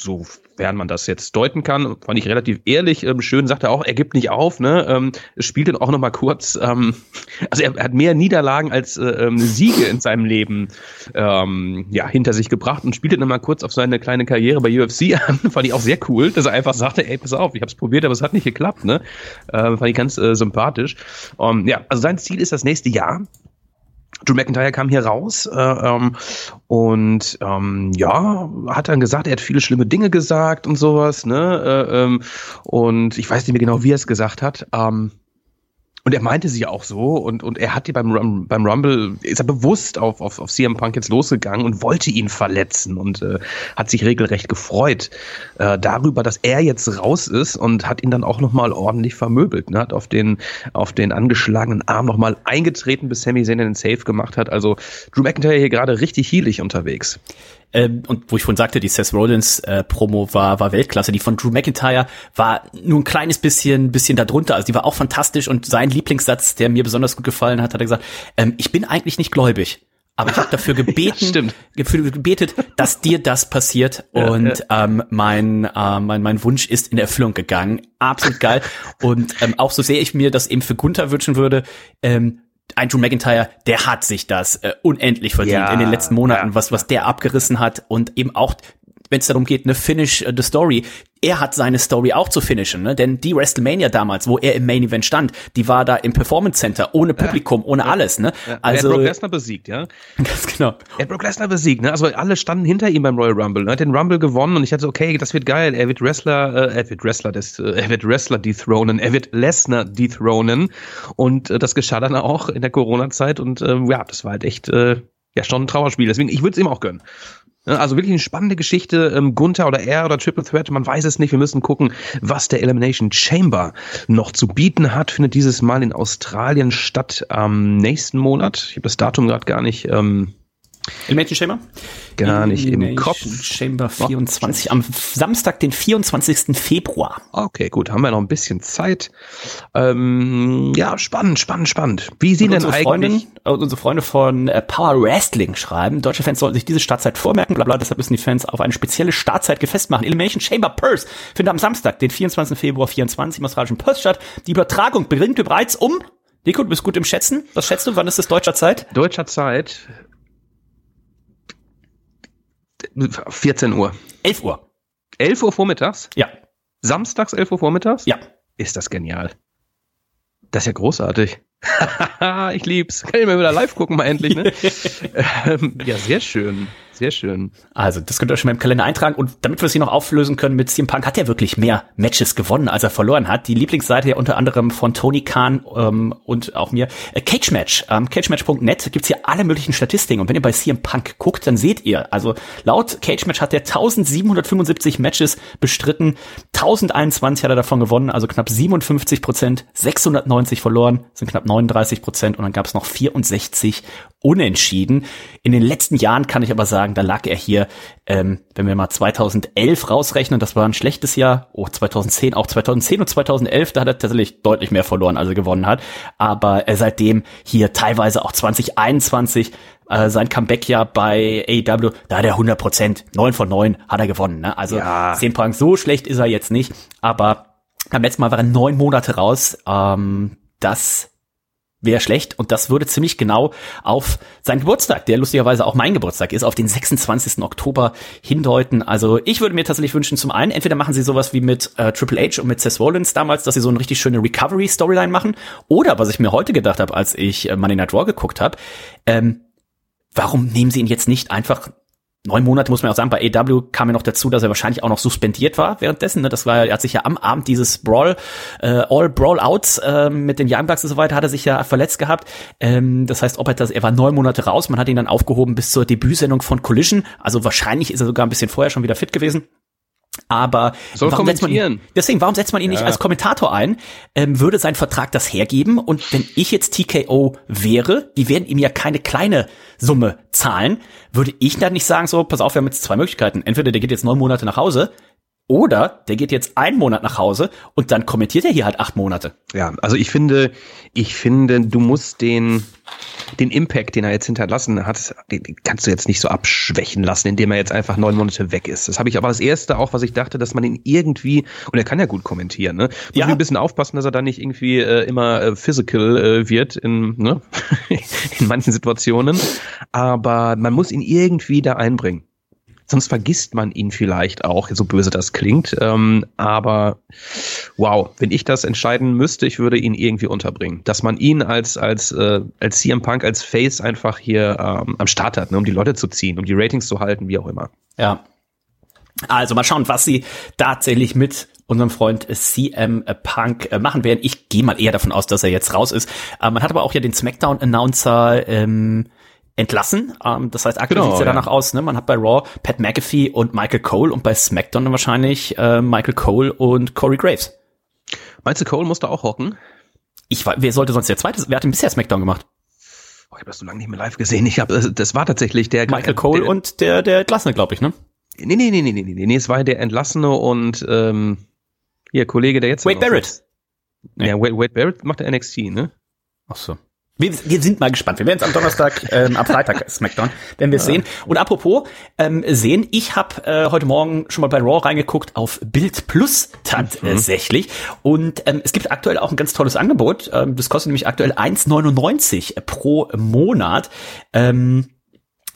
sofern man das jetzt deuten kann, fand ich relativ ehrlich. Ähm, schön sagt er auch, er gibt nicht auf. Ne? Ähm, spielt dann auch noch mal kurz. Ähm, also er hat mehr Niederlagen als äh, ähm, Siege in seinem Leben ähm, ja hinter sich gebracht und spielte dann mal kurz auf seine kleine Karriere bei UFC an. fand ich auch sehr cool, dass er einfach sagte, ey, pass auf, ich habe es probiert, aber es hat nicht geklappt. Ne? Ähm, fand ich ganz äh, sympathisch. Ähm, ja, also sein Ziel ist das nächste Jahr. Drew McIntyre kam hier raus äh, ähm, und ähm, ja, hat dann gesagt, er hat viele schlimme Dinge gesagt und sowas, ne? Äh, ähm, und ich weiß nicht mehr genau, wie er es gesagt hat. Ähm, und er meinte sie auch so und, und er hat die beim, beim Rumble, ist er bewusst auf, auf, auf CM Punk jetzt losgegangen und wollte ihn verletzen und äh, hat sich regelrecht gefreut äh, darüber, dass er jetzt raus ist und hat ihn dann auch nochmal ordentlich vermöbelt. Ne? Hat auf den, auf den angeschlagenen Arm nochmal eingetreten, bis Sami Zayn den Safe gemacht hat. Also Drew McIntyre hier gerade richtig heelig unterwegs. Ähm, und wo ich vorhin sagte, die Seth Rollins äh, Promo war war Weltklasse. Die von Drew McIntyre war nur ein kleines bisschen bisschen darunter. Also die war auch fantastisch und sein Lieblingssatz, der mir besonders gut gefallen hat, hat er gesagt: ähm, Ich bin eigentlich nicht gläubig. Aber ich habe dafür gebeten, dafür gebetet, dass dir das passiert. Und Ähm, mein, äh, mein, mein Wunsch ist in Erfüllung gegangen. Absolut geil. Und ähm, auch so sehr ich mir das eben für Gunther wünschen würde, ähm, ein Drew McIntyre, der hat sich das äh, unendlich verdient Ja, in den letzten Monaten, ja, was, was der abgerissen hat und eben auch, wenn es darum geht, eine Finish äh, the Story. Er hat seine Story auch zu finishen, ne? denn die WrestleMania damals, wo er im Main Event stand, die war da im Performance Center, ohne Publikum, ohne alles, ne? er hat Also, Brock Lesnar besiegt, ja. ganz genau. Er hat Brock Lesnar besiegt, ne? Also alle standen hinter ihm beim Royal Rumble. Er hat den Rumble gewonnen und ich hatte so, okay, das wird geil. Er wird Wrestler, äh, er wird Wrestler, das, äh, er wird Wrestler dethronen, er wird Lesnar dethronen. Und äh, das geschah dann auch in der Corona-Zeit und ähm, ja, das war halt echt äh, ja schon ein Trauerspiel. Deswegen, ich würde es ihm auch gönnen. Ja, Also wirklich eine spannende Geschichte. Ähm, Gunther oder er oder Triple Threat, man weiß es nicht. Wir müssen gucken, was der Elimination Chamber noch zu bieten hat. Findet dieses Mal in Australien statt am nächsten Monat. Ich habe das Datum gerade gar nicht. Ähm, Elimination Chamber? Gar nicht im Kopf. Elimination Chamber 24, am Samstag, den 24. Februar. Okay, gut, haben wir noch ein bisschen Zeit. Ähm, ja, spannend, spannend, spannend. Wie sehen denn unsere eigentlich? Freundin, äh, unsere Freunde von äh, Power Wrestling schreiben, deutsche Fans sollten sich diese Startzeit vormerken, bla bla, deshalb müssen die Fans auf eine spezielle Startzeit gefasst machen. Elimination Chamber Purse findet am Samstag, den 24. Februar 24 im australischen Perth statt. Die Übertragung beginnt bereits um, Nico, du bist gut im Schätzen. Was schätzt du, wann ist es deutscher Zeit? Deutscher Zeit 14 Uhr. 11 Uhr. 11 Uhr vormittags? Ja, Samstags 11 Uhr vormittags? ja. Ist das genial. Das ist ja großartig. ich lieb's. Kann ich mal wieder live gucken, mal endlich, ne? ähm, ja, sehr schön. Sehr schön. Also, das könnt ihr euch schon mal im Kalender eintragen. Und damit wir es hier noch auflösen können, mit CM Punk hat er wirklich mehr Matches gewonnen, als er verloren hat. Die Lieblingsseite ja unter anderem von Tony Khan ähm, und auch mir. Äh, Cage Match. Ähm, CageMatch.net gibt's hier alle möglichen Statistiken. Und wenn ihr bei CM Punk guckt, dann seht ihr, also laut Cage Match hat er 1775 Matches bestritten. 1021 hat er davon gewonnen, also knapp 57 Prozent. 690 verloren, sind knapp 39 Prozent. Und dann gab's noch 64 unentschieden. In den letzten Jahren kann ich aber sagen, da lag er hier, ähm, wenn wir mal 2011 rausrechnen, das war ein schlechtes Jahr, oh 2010, auch 2010 und 2011, da hat er tatsächlich deutlich mehr verloren, als er gewonnen hat. Aber äh, seitdem hier teilweise auch 2021 äh, sein Comeback-Jahr bei AEW, da hat er 100 Prozent, 9 von 9 hat er gewonnen. Ne? Also Ja. 10 Punk, so schlecht ist er jetzt nicht, aber beim letzten Mal war er neun Monate raus. Ähm, das wäre schlecht und das würde ziemlich genau auf seinen Geburtstag, der lustigerweise auch mein Geburtstag ist, auf den 26. Oktober hindeuten. Also ich würde mir tatsächlich wünschen, zum einen, entweder machen sie sowas wie mit äh, Triple H und mit Seth Rollins damals, dass sie so eine richtig schöne Recovery-Storyline machen. Oder was ich mir heute gedacht habe, als ich äh, Money Night Raw geguckt habe, ähm, warum nehmen sie ihn jetzt nicht einfach neun Monate muss man auch sagen, bei AW kam ja noch dazu, dass er wahrscheinlich auch noch suspendiert war währenddessen. Ne? Das war, er hat sich ja am Abend dieses Brawl, äh, All Brawl Outs äh, mit den Young Bucks und so weiter, hat er sich ja verletzt gehabt. Ähm, das heißt, ob er das, er war neun Monate raus, man hat ihn dann aufgehoben bis zur Debütsendung von Collision. Also wahrscheinlich ist er sogar ein bisschen vorher schon wieder fit gewesen. Aber Soll warum setzt man ihn, deswegen, warum setzt man ihn nicht Ja. als Kommentator ein? Ähm, würde sein Vertrag das hergeben? Und wenn ich jetzt TKO wäre, die werden ihm ja keine kleine Summe zahlen, würde ich dann nicht sagen, so, pass auf, wir haben jetzt zwei Möglichkeiten. Entweder der geht jetzt neun Monate nach Hause, oder der geht jetzt einen Monat nach Hause und dann kommentiert er hier halt acht Monate. Ja, also ich finde, ich finde, du musst den, den Impact, den er jetzt hinterlassen hat, den kannst du jetzt nicht so abschwächen lassen, indem er jetzt einfach neun Monate weg ist. Das habe ich aber das erste auch, was ich dachte, dass man ihn irgendwie, und er kann ja gut kommentieren, ne? Muss ja. ein bisschen aufpassen, dass er da nicht irgendwie äh, immer äh, physical äh, wird in, ne? in manchen Situationen. Aber man muss ihn irgendwie da einbringen. Sonst vergisst man ihn vielleicht auch, so böse das klingt. Ähm, aber wow, wenn ich das entscheiden müsste, ich würde ihn irgendwie unterbringen. Dass man ihn als, als, äh, als CM Punk, als Face einfach hier ähm, am Start hat, ne, um die Leute zu ziehen, um die Ratings zu halten, wie auch immer. Ja. Also mal schauen, was sie tatsächlich mit unserem Freund CM Punk äh, machen werden. Ich gehe mal eher davon aus, dass er jetzt raus ist. Äh, man hat aber auch ja den SmackDown-Announcer ähm, entlassen. Ähm, das heißt, aktuell Genau, sieht's ja ja. danach aus. Ne? Man hat bei Raw Pat McAfee und Michael Cole und bei SmackDown wahrscheinlich äh, Michael Cole und Corey Graves. Meinst du, Cole musste auch hocken? Ich war, wer sollte sonst der zweite? Wer hat denn bisher SmackDown gemacht? Oh, ich habe das so lange nicht mehr live gesehen. Ich habe, das war tatsächlich der Michael Cole der, und der der Entlassene, glaube ich, ne? nee, nee, nee, nee, nee, nee, nee, es war der Entlassene und ähm, hier Kollege, der jetzt Wade Barrett. Ja, Wade, Wade Barrett macht der NXT, ne? Ach so. Wir, wir sind mal gespannt. Wir werden es am Donnerstag, ähm, am Freitag SmackDown, wenn wir es sehen. Und apropos ähm, sehen, ich habe äh, heute Morgen schon mal bei Raw reingeguckt auf Bild Plus tatsächlich. Und ähm, es gibt aktuell auch ein ganz tolles Angebot. Ähm, das kostet nämlich aktuell 1,99 pro Monat. Ähm,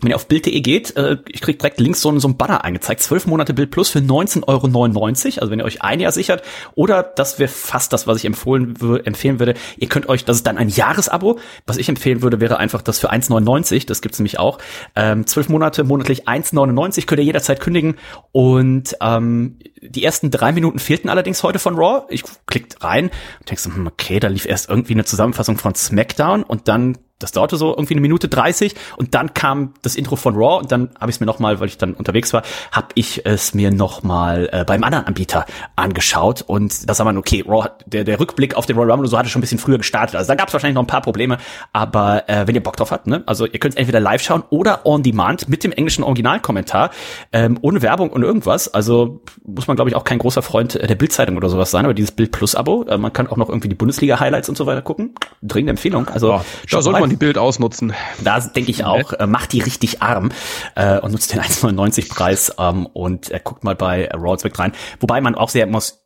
wenn ihr auf Bild.de geht, äh, ich krieg direkt links so, so ein Banner eingezeigt. 12 Monate Bild Plus für 19,99 Euro. Also wenn ihr euch ein Jahr sichert. Oder das wäre fast das, was ich empfohlen, empfehlen würde. Ihr könnt euch, das ist dann ein Jahresabo. Was ich empfehlen würde, wäre einfach das für 1,99. Das gibt's nämlich auch. Ähm, 12 Monate monatlich 1,99 könnt ihr jederzeit kündigen. Und ähm, die ersten drei Minuten fehlten allerdings heute von Raw. Ich klickt rein und denkst, hm, okay, da lief erst irgendwie eine Zusammenfassung von SmackDown und dann das dauerte so irgendwie eine Minute 30 und dann kam das Intro von Raw und dann habe ich es mir nochmal, weil ich dann unterwegs war, habe ich es mir nochmal äh, beim anderen Anbieter angeschaut und da sah man, okay, Raw, hat- der, der Rückblick auf den Royal Rumble so hatte schon ein bisschen früher gestartet. Also da gab es wahrscheinlich noch ein paar Probleme, aber äh, wenn ihr Bock drauf habt, ne, also ihr könnt entweder live schauen oder on demand mit dem englischen Originalkommentar, ähm, ohne Werbung und irgendwas. Also muss man, glaube ich, auch kein großer Freund äh, der Bildzeitung oder sowas sein, aber dieses Bild Plus Abo, äh, man kann auch noch irgendwie die Bundesliga-Highlights und so weiter gucken. Dringende Empfehlung. Also da schaut sollte man die Bild ausnutzen. Da denke ich auch, äh, macht die richtig arm äh, und nutzt den 1,99 Preis ähm, und äh, guckt mal bei äh, Raw rein. Wobei man auch sehr muss,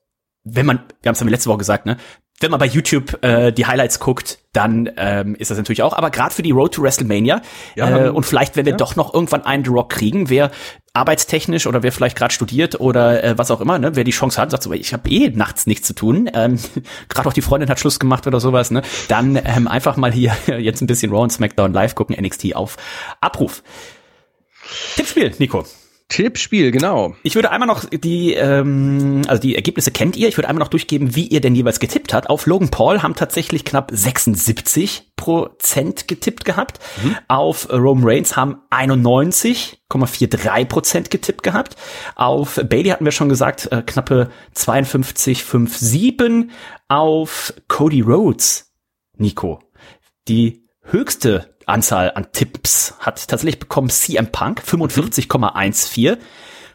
wenn man, wir haben es ja letzte Woche gesagt, ne, wenn man bei YouTube äh, die Highlights guckt, dann ähm, ist das natürlich auch. Aber gerade für die Road to WrestleMania Ja, äh, und vielleicht, wenn wir doch noch irgendwann einen The Rock kriegen, wäre arbeitstechnisch oder wer vielleicht gerade studiert oder äh, was auch immer, ne, wer die Chance hat, sagt so, ich habe eh nachts nichts zu tun, ähm, gerade auch die Freundin hat Schluss gemacht oder sowas, ne, dann ähm, einfach mal hier jetzt ein bisschen Raw und SmackDown live gucken, NXT auf Abruf. Tippspiel, Nico. Tippspiel, genau. Ich würde einmal noch die, ähm, also die Ergebnisse kennt ihr. Ich würde einmal noch durchgeben, wie ihr denn jeweils getippt habt. Auf Logan Paul haben tatsächlich knapp 76 Prozent getippt gehabt. Mhm. Auf Roman Reigns haben 91,43 Prozent getippt gehabt. Auf Bailey hatten wir schon gesagt, äh, knappe 52,57. Auf Cody Rhodes, Nico, die höchste Anzahl an Tipps hat tatsächlich bekommen CM Punk 45,14.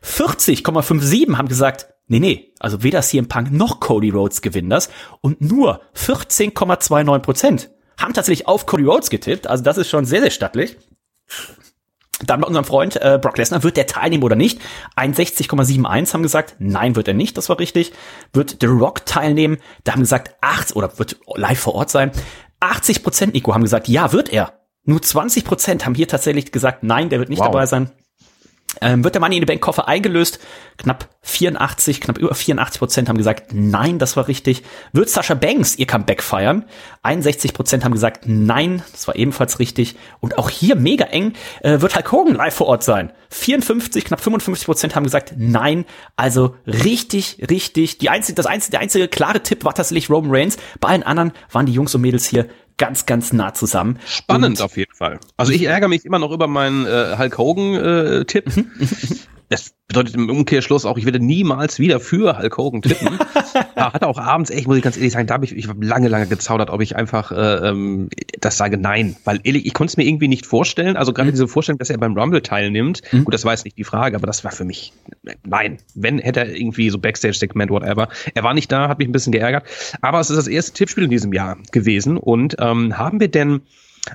40,57 haben gesagt, nee, nee, also weder CM Punk noch Cody Rhodes gewinnen das und nur 14,29 Prozent haben tatsächlich auf Cody Rhodes getippt. Also das ist schon sehr, sehr stattlich. Dann bei unserem Freund äh, Brock Lesnar, wird der teilnehmen oder nicht? 61,71 haben gesagt, nein, wird er nicht, das war richtig. Wird The Rock teilnehmen? Da haben gesagt, 8 oder wird live vor Ort sein. 80 Prozent, Nico, haben gesagt, ja, wird er. Nur 20 Prozent haben hier tatsächlich gesagt, nein, der wird nicht wow. dabei sein. Ähm, wird der Money in the Bank Koffer eingelöst? Knapp 84, knapp über 84 Prozent haben gesagt, nein, das war richtig. Wird Sascha Banks ihr Comeback feiern? 61 Prozent haben gesagt, nein, das war ebenfalls richtig. Und auch hier mega eng, äh, wird Hulk Hogan live vor Ort sein? 54, knapp 55 Prozent haben gesagt, nein. Also richtig, richtig. Die einzige, das einzige, der einzige klare Tipp war tatsächlich Roman Reigns. Bei allen anderen waren die Jungs und Mädels hier ganz, ganz nah zusammen. Spannend und auf jeden Fall. Also ich ärgere mich immer noch über meinen äh, Hulk Hogan-Tipp. Äh, das bedeutet im Umkehrschluss auch, ich werde niemals wieder für Hulk Hogan tippen. da hat er auch abends, echt, muss ich ganz ehrlich sagen, da habe ich, ich hab lange, lange gezaudert, ob ich einfach äh, ähm, das sage nein. Weil ehrlich, ich konnte es mir irgendwie nicht vorstellen. Also gerade mhm. diese Vorstellung, dass er beim Rumble teilnimmt, mhm. gut, das war jetzt nicht die Frage, aber das war für mich nein. Wenn hätte er irgendwie so Backstage-Segment, whatever. Er war nicht da, hat mich ein bisschen geärgert. Aber es ist das erste Tippspiel in diesem Jahr gewesen. Und ähm, haben wir denn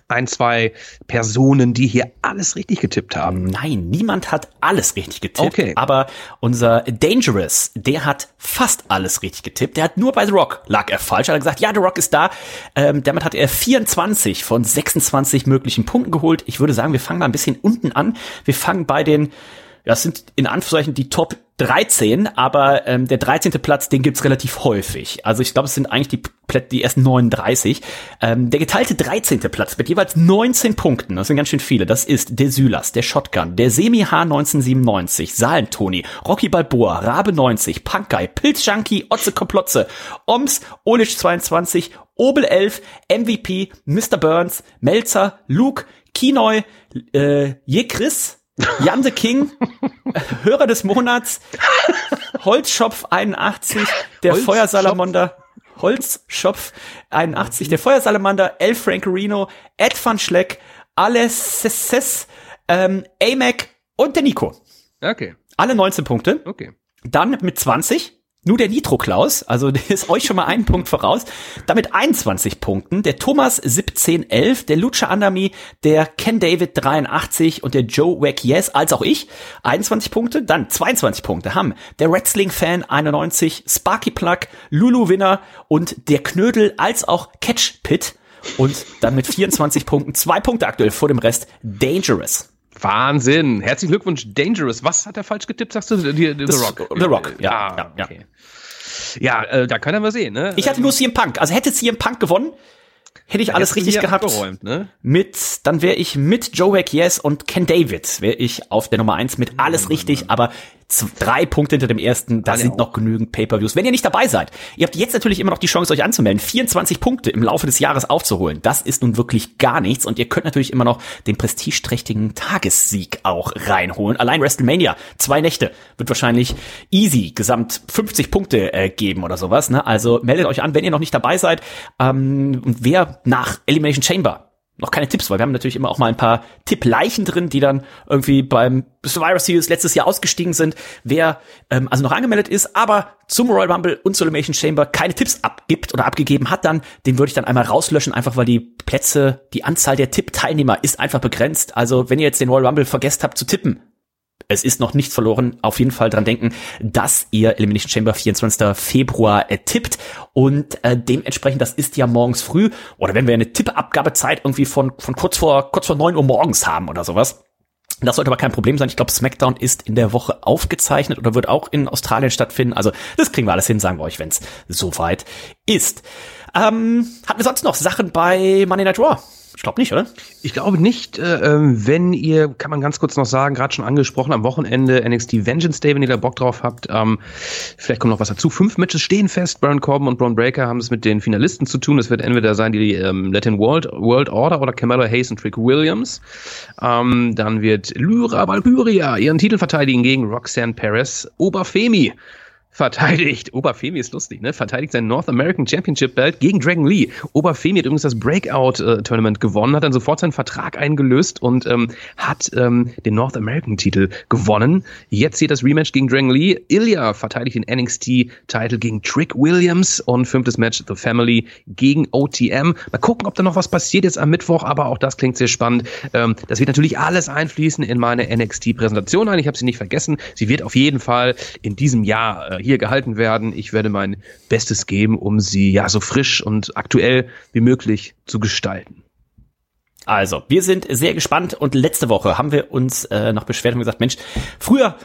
ein, zwei Personen, die hier alles richtig getippt haben. Nein, niemand hat alles richtig getippt. Okay. Aber unser Dangerous, der hat fast alles richtig getippt. Der hat nur bei The Rock lag er falsch. Er hat gesagt, ja, The Rock ist da. Ähm, damit hat er 24 von 26 möglichen Punkten geholt. Ich würde sagen, wir fangen mal ein bisschen unten an. Wir fangen bei den ja, es sind in Anführungszeichen die Top 13, aber ähm, der 13. Platz, den gibt's relativ häufig. Also ich glaube, es sind eigentlich die, Plätze, die ersten 39. Ähm, der geteilte 13. Platz mit jeweils 19 Punkten, das sind ganz schön viele, das ist der Sylas, der Shotgun, der Semi H 1997, Salentoni, Rocky Balboa, Rabe 90, Punkai, Pilz Junkie, Otze Komplotze, Oms, Olisch 22, Obel 11, MVP, Mr. Burns, Melzer, Luke, Kinoi, äh, Jekris, Jan the King, Hörer des Monats, Holzschopf 81, der Holzschopf. Feuersalamander, Holzschopf 81, der Feuersalamander, El Francorino, Ed van Schleck, Alesses, ähm, Amac und der Nico. Okay. Alle 19 Punkte. Okay. Dann mit 20 nur der Nitro Klaus, also der ist euch schon mal einen Punkt voraus, damit 21 Punkten. Der Thomas 1711, der Lucha Andami, der Ken David 83 und der Joe Wack Yes, als auch ich, 21 Punkte. Dann 22 Punkte haben der Wrestling Fan 91, Sparky Plug, Lulu Winner und der Knödel als auch Catch Pit. Und dann mit 24 Punkten, zwei Punkte aktuell vor dem Rest, Dangerous. Wahnsinn. Herzlichen Glückwunsch, Dangerous. Was hat er falsch getippt, sagst du? Die, die, The Rock. The Rock, ja. Ah, ja, okay. ja äh, da können wir sehen, ne? Ich hatte nur CM Punk. Also hätte CM Punk gewonnen, hätte ich alles richtig gehabt. Ne? Mit, dann wäre ich mit Joe Wack Yes und Ken David wäre ich auf der Nummer eins mit alles richtig, aber drei Punkte hinter dem ersten, da sind noch genügend Pay-per-Views. Wenn ihr nicht dabei seid, ihr habt jetzt natürlich immer noch die Chance, euch anzumelden, 24 Punkte im Laufe des Jahres aufzuholen. Das ist nun wirklich gar nichts und ihr könnt natürlich immer noch den prestigeträchtigen Tagessieg auch reinholen. Allein WrestleMania, zwei Nächte, wird wahrscheinlich easy gesamt 50 Punkte äh, geben oder sowas. Ne? Also meldet euch an, wenn ihr noch nicht dabei seid. Ähm, und wer nach Elimination Chamber noch keine Tipps, weil wir haben natürlich immer auch mal ein paar Tippleichen drin, die dann irgendwie beim Survivor Series letztes Jahr ausgestiegen sind. Wer ähm, also noch angemeldet ist, aber zum Royal Rumble und zur Elimination Chamber keine Tipps abgibt oder abgegeben hat, dann den würde ich dann einmal rauslöschen, einfach weil die Plätze, die Anzahl der Tippteilnehmer ist einfach begrenzt. Also wenn ihr jetzt den Royal Rumble vergesst habt zu tippen, es ist noch nichts verloren. Auf jeden Fall dran denken, dass ihr Elimination Chamber 24. Februar äh, tippt und äh, dementsprechend, das ist ja morgens früh oder wenn wir eine Tippabgabezeit irgendwie von, von kurz vor, kurz vor neun Uhr morgens haben oder sowas, Das sollte aber kein Problem sein. Ich glaube, SmackDown ist in der Woche aufgezeichnet oder wird auch in Australien stattfinden. Also das kriegen wir alles hin, sagen wir euch, wenn es soweit ist. Ähm, hatten wir sonst noch Sachen bei Money Night Raw? Ich glaube nicht, oder? Ich glaube nicht. Äh, ähm, wenn ihr, kann man ganz kurz noch sagen, gerade schon angesprochen, am Wochenende NXT Vengeance Day, wenn ihr da Bock drauf habt. Ähm, vielleicht kommt noch was dazu. Fünf Matches stehen fest. Baron Corbin und Braun Breaker haben es mit den Finalisten zu tun. Das wird entweder sein die ähm, Latin World, World Order oder Camelo Hayes und Trick Williams. Ähm, dann wird Lyra Valkyria ihren Titel verteidigen gegen Roxanne Perez. Oberfemi verteidigt, Oberfemi ist lustig, ne? Verteidigt sein North American Championship Belt gegen Dragon Lee. Oberfemi hat übrigens das Breakout-Tournament gewonnen, hat dann sofort seinen Vertrag eingelöst und ähm, hat ähm, den North American-Titel gewonnen. Jetzt hier das Rematch gegen Dragon Lee. Ilya verteidigt den NXT-Titel gegen Trick Williams und fünftes Match The Family gegen OTM. Mal gucken, ob da noch was passiert jetzt am Mittwoch, aber auch das klingt sehr spannend. Ähm, das wird natürlich alles einfließen in meine NXT-Präsentation ein. Ich habe sie nicht vergessen. Sie wird auf jeden Fall in diesem Jahr äh, hier gehalten werden. Ich werde mein Bestes geben, um sie ja so frisch und aktuell wie möglich zu gestalten. Also, wir sind sehr gespannt und letzte Woche haben wir uns äh, noch beschwert und gesagt, Mensch, früher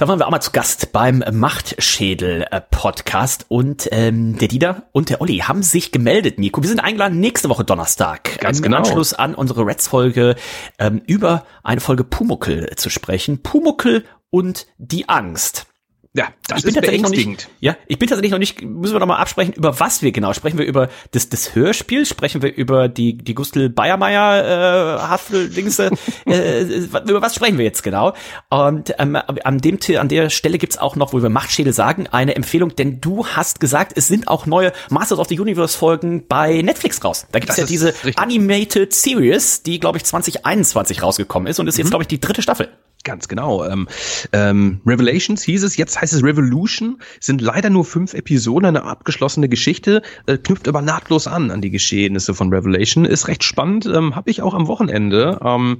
da waren wir auch mal zu Gast beim Machtschädel-Podcast und ähm, der Dieter und der Olli haben sich gemeldet, Nico. Wir sind eingeladen nächste Woche Donnerstag Ganz im genau. Anschluss an unsere Reds-Folge ähm, über eine Folge Pumuckel zu sprechen. Pumuckel und die Angst. Ja, das ich bin ist tatsächlich noch nicht, ja, ich bin tatsächlich noch nicht, müssen wir noch mal absprechen, über was wir genau, sprechen wir über das, das Hörspiel, sprechen wir über die, die Gustl Bayermeier, äh, Hafel-Dingse, äh, über was sprechen wir jetzt genau? Und ähm, an dem, an der Stelle gibt's auch noch, wo wir Machtschädel sagen, eine Empfehlung, denn du hast gesagt, es sind auch neue Masters of the Universe Folgen bei Netflix raus. Da gibt's Das ja diese richtig. Animated Series, die, glaube ich, 2021 rausgekommen ist und ist jetzt, Mhm. glaube ich, die dritte Staffel. Ganz genau. Ähm, ähm, Revelations hieß es, jetzt heißt es Revolution, sind leider nur fünf Episoden, eine abgeschlossene Geschichte, äh, knüpft aber nahtlos an an die Geschehnisse von Revelation. Ist recht spannend, ähm, habe ich auch am Wochenende ähm,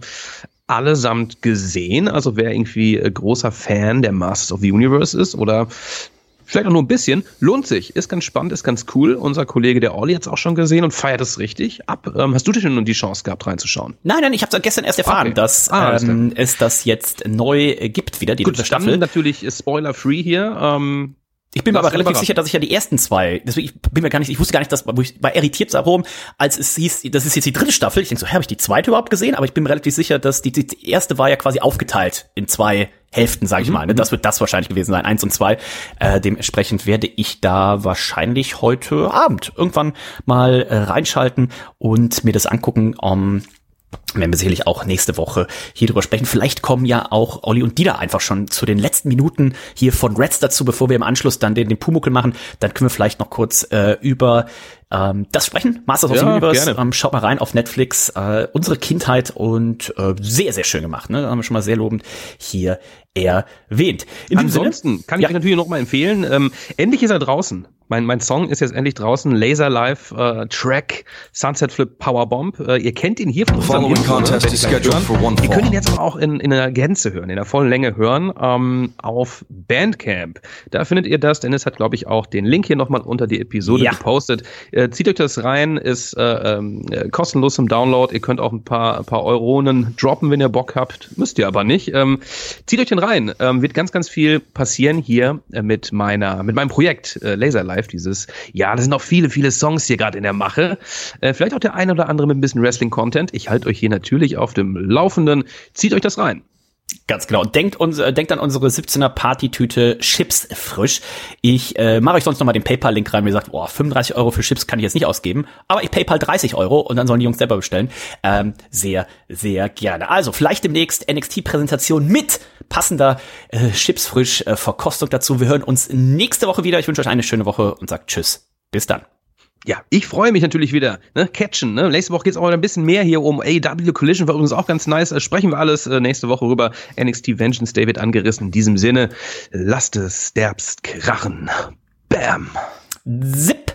allesamt gesehen. Also wer irgendwie äh, großer Fan der Masters of the Universe ist oder Vielleicht auch nur ein bisschen. Lohnt sich. Ist ganz spannend, ist ganz cool. Unser Kollege, der Olli, hat es auch schon gesehen und feiert es richtig ab. Ähm, hast du denn nun die Chance gehabt, reinzuschauen? Nein, nein, ich habe gestern erst erfahren, Okay. dass Ah, ähm, es das jetzt neu äh, gibt, wieder die dritte dann Staffel. natürlich Spoiler-free hier. Ähm, Ich bin mir aber relativ sicher, dass ich ja die ersten zwei, deswegen ich bin mir gar nicht, ich wusste gar nicht, dass wo ich war irritiert darum, als es hieß, das ist jetzt die dritte Staffel. Ich denke so, hä, habe ich die zweite überhaupt gesehen? Aber ich bin mir relativ sicher, dass die, die erste war ja quasi aufgeteilt in zwei Hälften, sage ich mal. Ne? Das wird das wahrscheinlich gewesen sein, eins und zwei. Äh, dementsprechend werde ich da wahrscheinlich heute Abend irgendwann mal äh, reinschalten und mir das angucken. Um, werden wir sicherlich auch nächste Woche hier drüber sprechen. Vielleicht kommen ja auch Olli und Dieter einfach schon zu den letzten Minuten hier von Reds dazu, bevor wir im Anschluss dann den, den Pumuckel machen. Dann können wir vielleicht noch kurz äh, über ähm, das sprechen. Masters of the Ja, Universe. gerne. Ähm, schaut mal rein auf Netflix. Äh, unsere Kindheit und äh, sehr, sehr schön gemacht. Ne? Da haben wir schon mal sehr lobend hier erwähnt. In diesem Sinne- Ansonsten kann ich Ja. euch natürlich noch mal empfehlen. Ähm, endlich ist er draußen. Mein, mein Song ist jetzt endlich draußen. Laser Live äh, Track Sunset Flip Powerbomb. Äh, ihr kennt ihn hier von unserem ne? contest ihr gleich scheduled hören. for one Ihr fall. könnt ihn jetzt aber auch in, in der Gänze hören, in der vollen Länge hören, ähm, auf Bandcamp. Da findet ihr das. Dennis hat, glaube ich, auch den Link hier nochmal unter die Episode Ja. gepostet. Äh, zieht euch das rein, ist äh, ähm, äh, kostenlos zum Download. Ihr könnt auch ein paar, ein paar Euronen droppen, wenn ihr Bock habt. Müsst ihr aber nicht. Ähm, zieht euch den rein. Ähm, wird ganz, ganz viel passieren hier äh, mit meiner, mit meinem Projekt äh, Laser Live. Dieses, ja, da sind noch viele, viele Songs hier gerade in der Mache. Äh, vielleicht auch der eine oder andere mit ein bisschen Wrestling-Content. Ich halte euch hier natürlich auf dem Laufenden. Zieht euch das rein. Ganz genau. Denkt, uns, äh, denkt an unsere 17er Partytüte Chips frisch. Ich äh, mache euch sonst noch mal den PayPal-Link rein. Wie gesagt, boah, 35 Euro für Chips kann ich jetzt nicht ausgeben. Aber ich PayPal 30 Euro und dann sollen die Jungs selber bestellen. Ähm, sehr, sehr gerne. Also vielleicht demnächst NXT-Präsentation mit passender äh, Chips frisch äh, Verkostung dazu. Wir hören uns nächste Woche wieder. Ich wünsche euch eine schöne Woche und sagt Tschüss. Bis dann. Ja, ich freue mich natürlich wieder. Ne? Catchen. Ne? Nächste Woche geht's auch wieder ein bisschen mehr hier um AW Collision. War übrigens auch ganz nice. Äh, sprechen wir alles äh, nächste Woche rüber. NXT Vengeance David angerissen. In diesem Sinne, lasst es derbst krachen. Bam. Zip.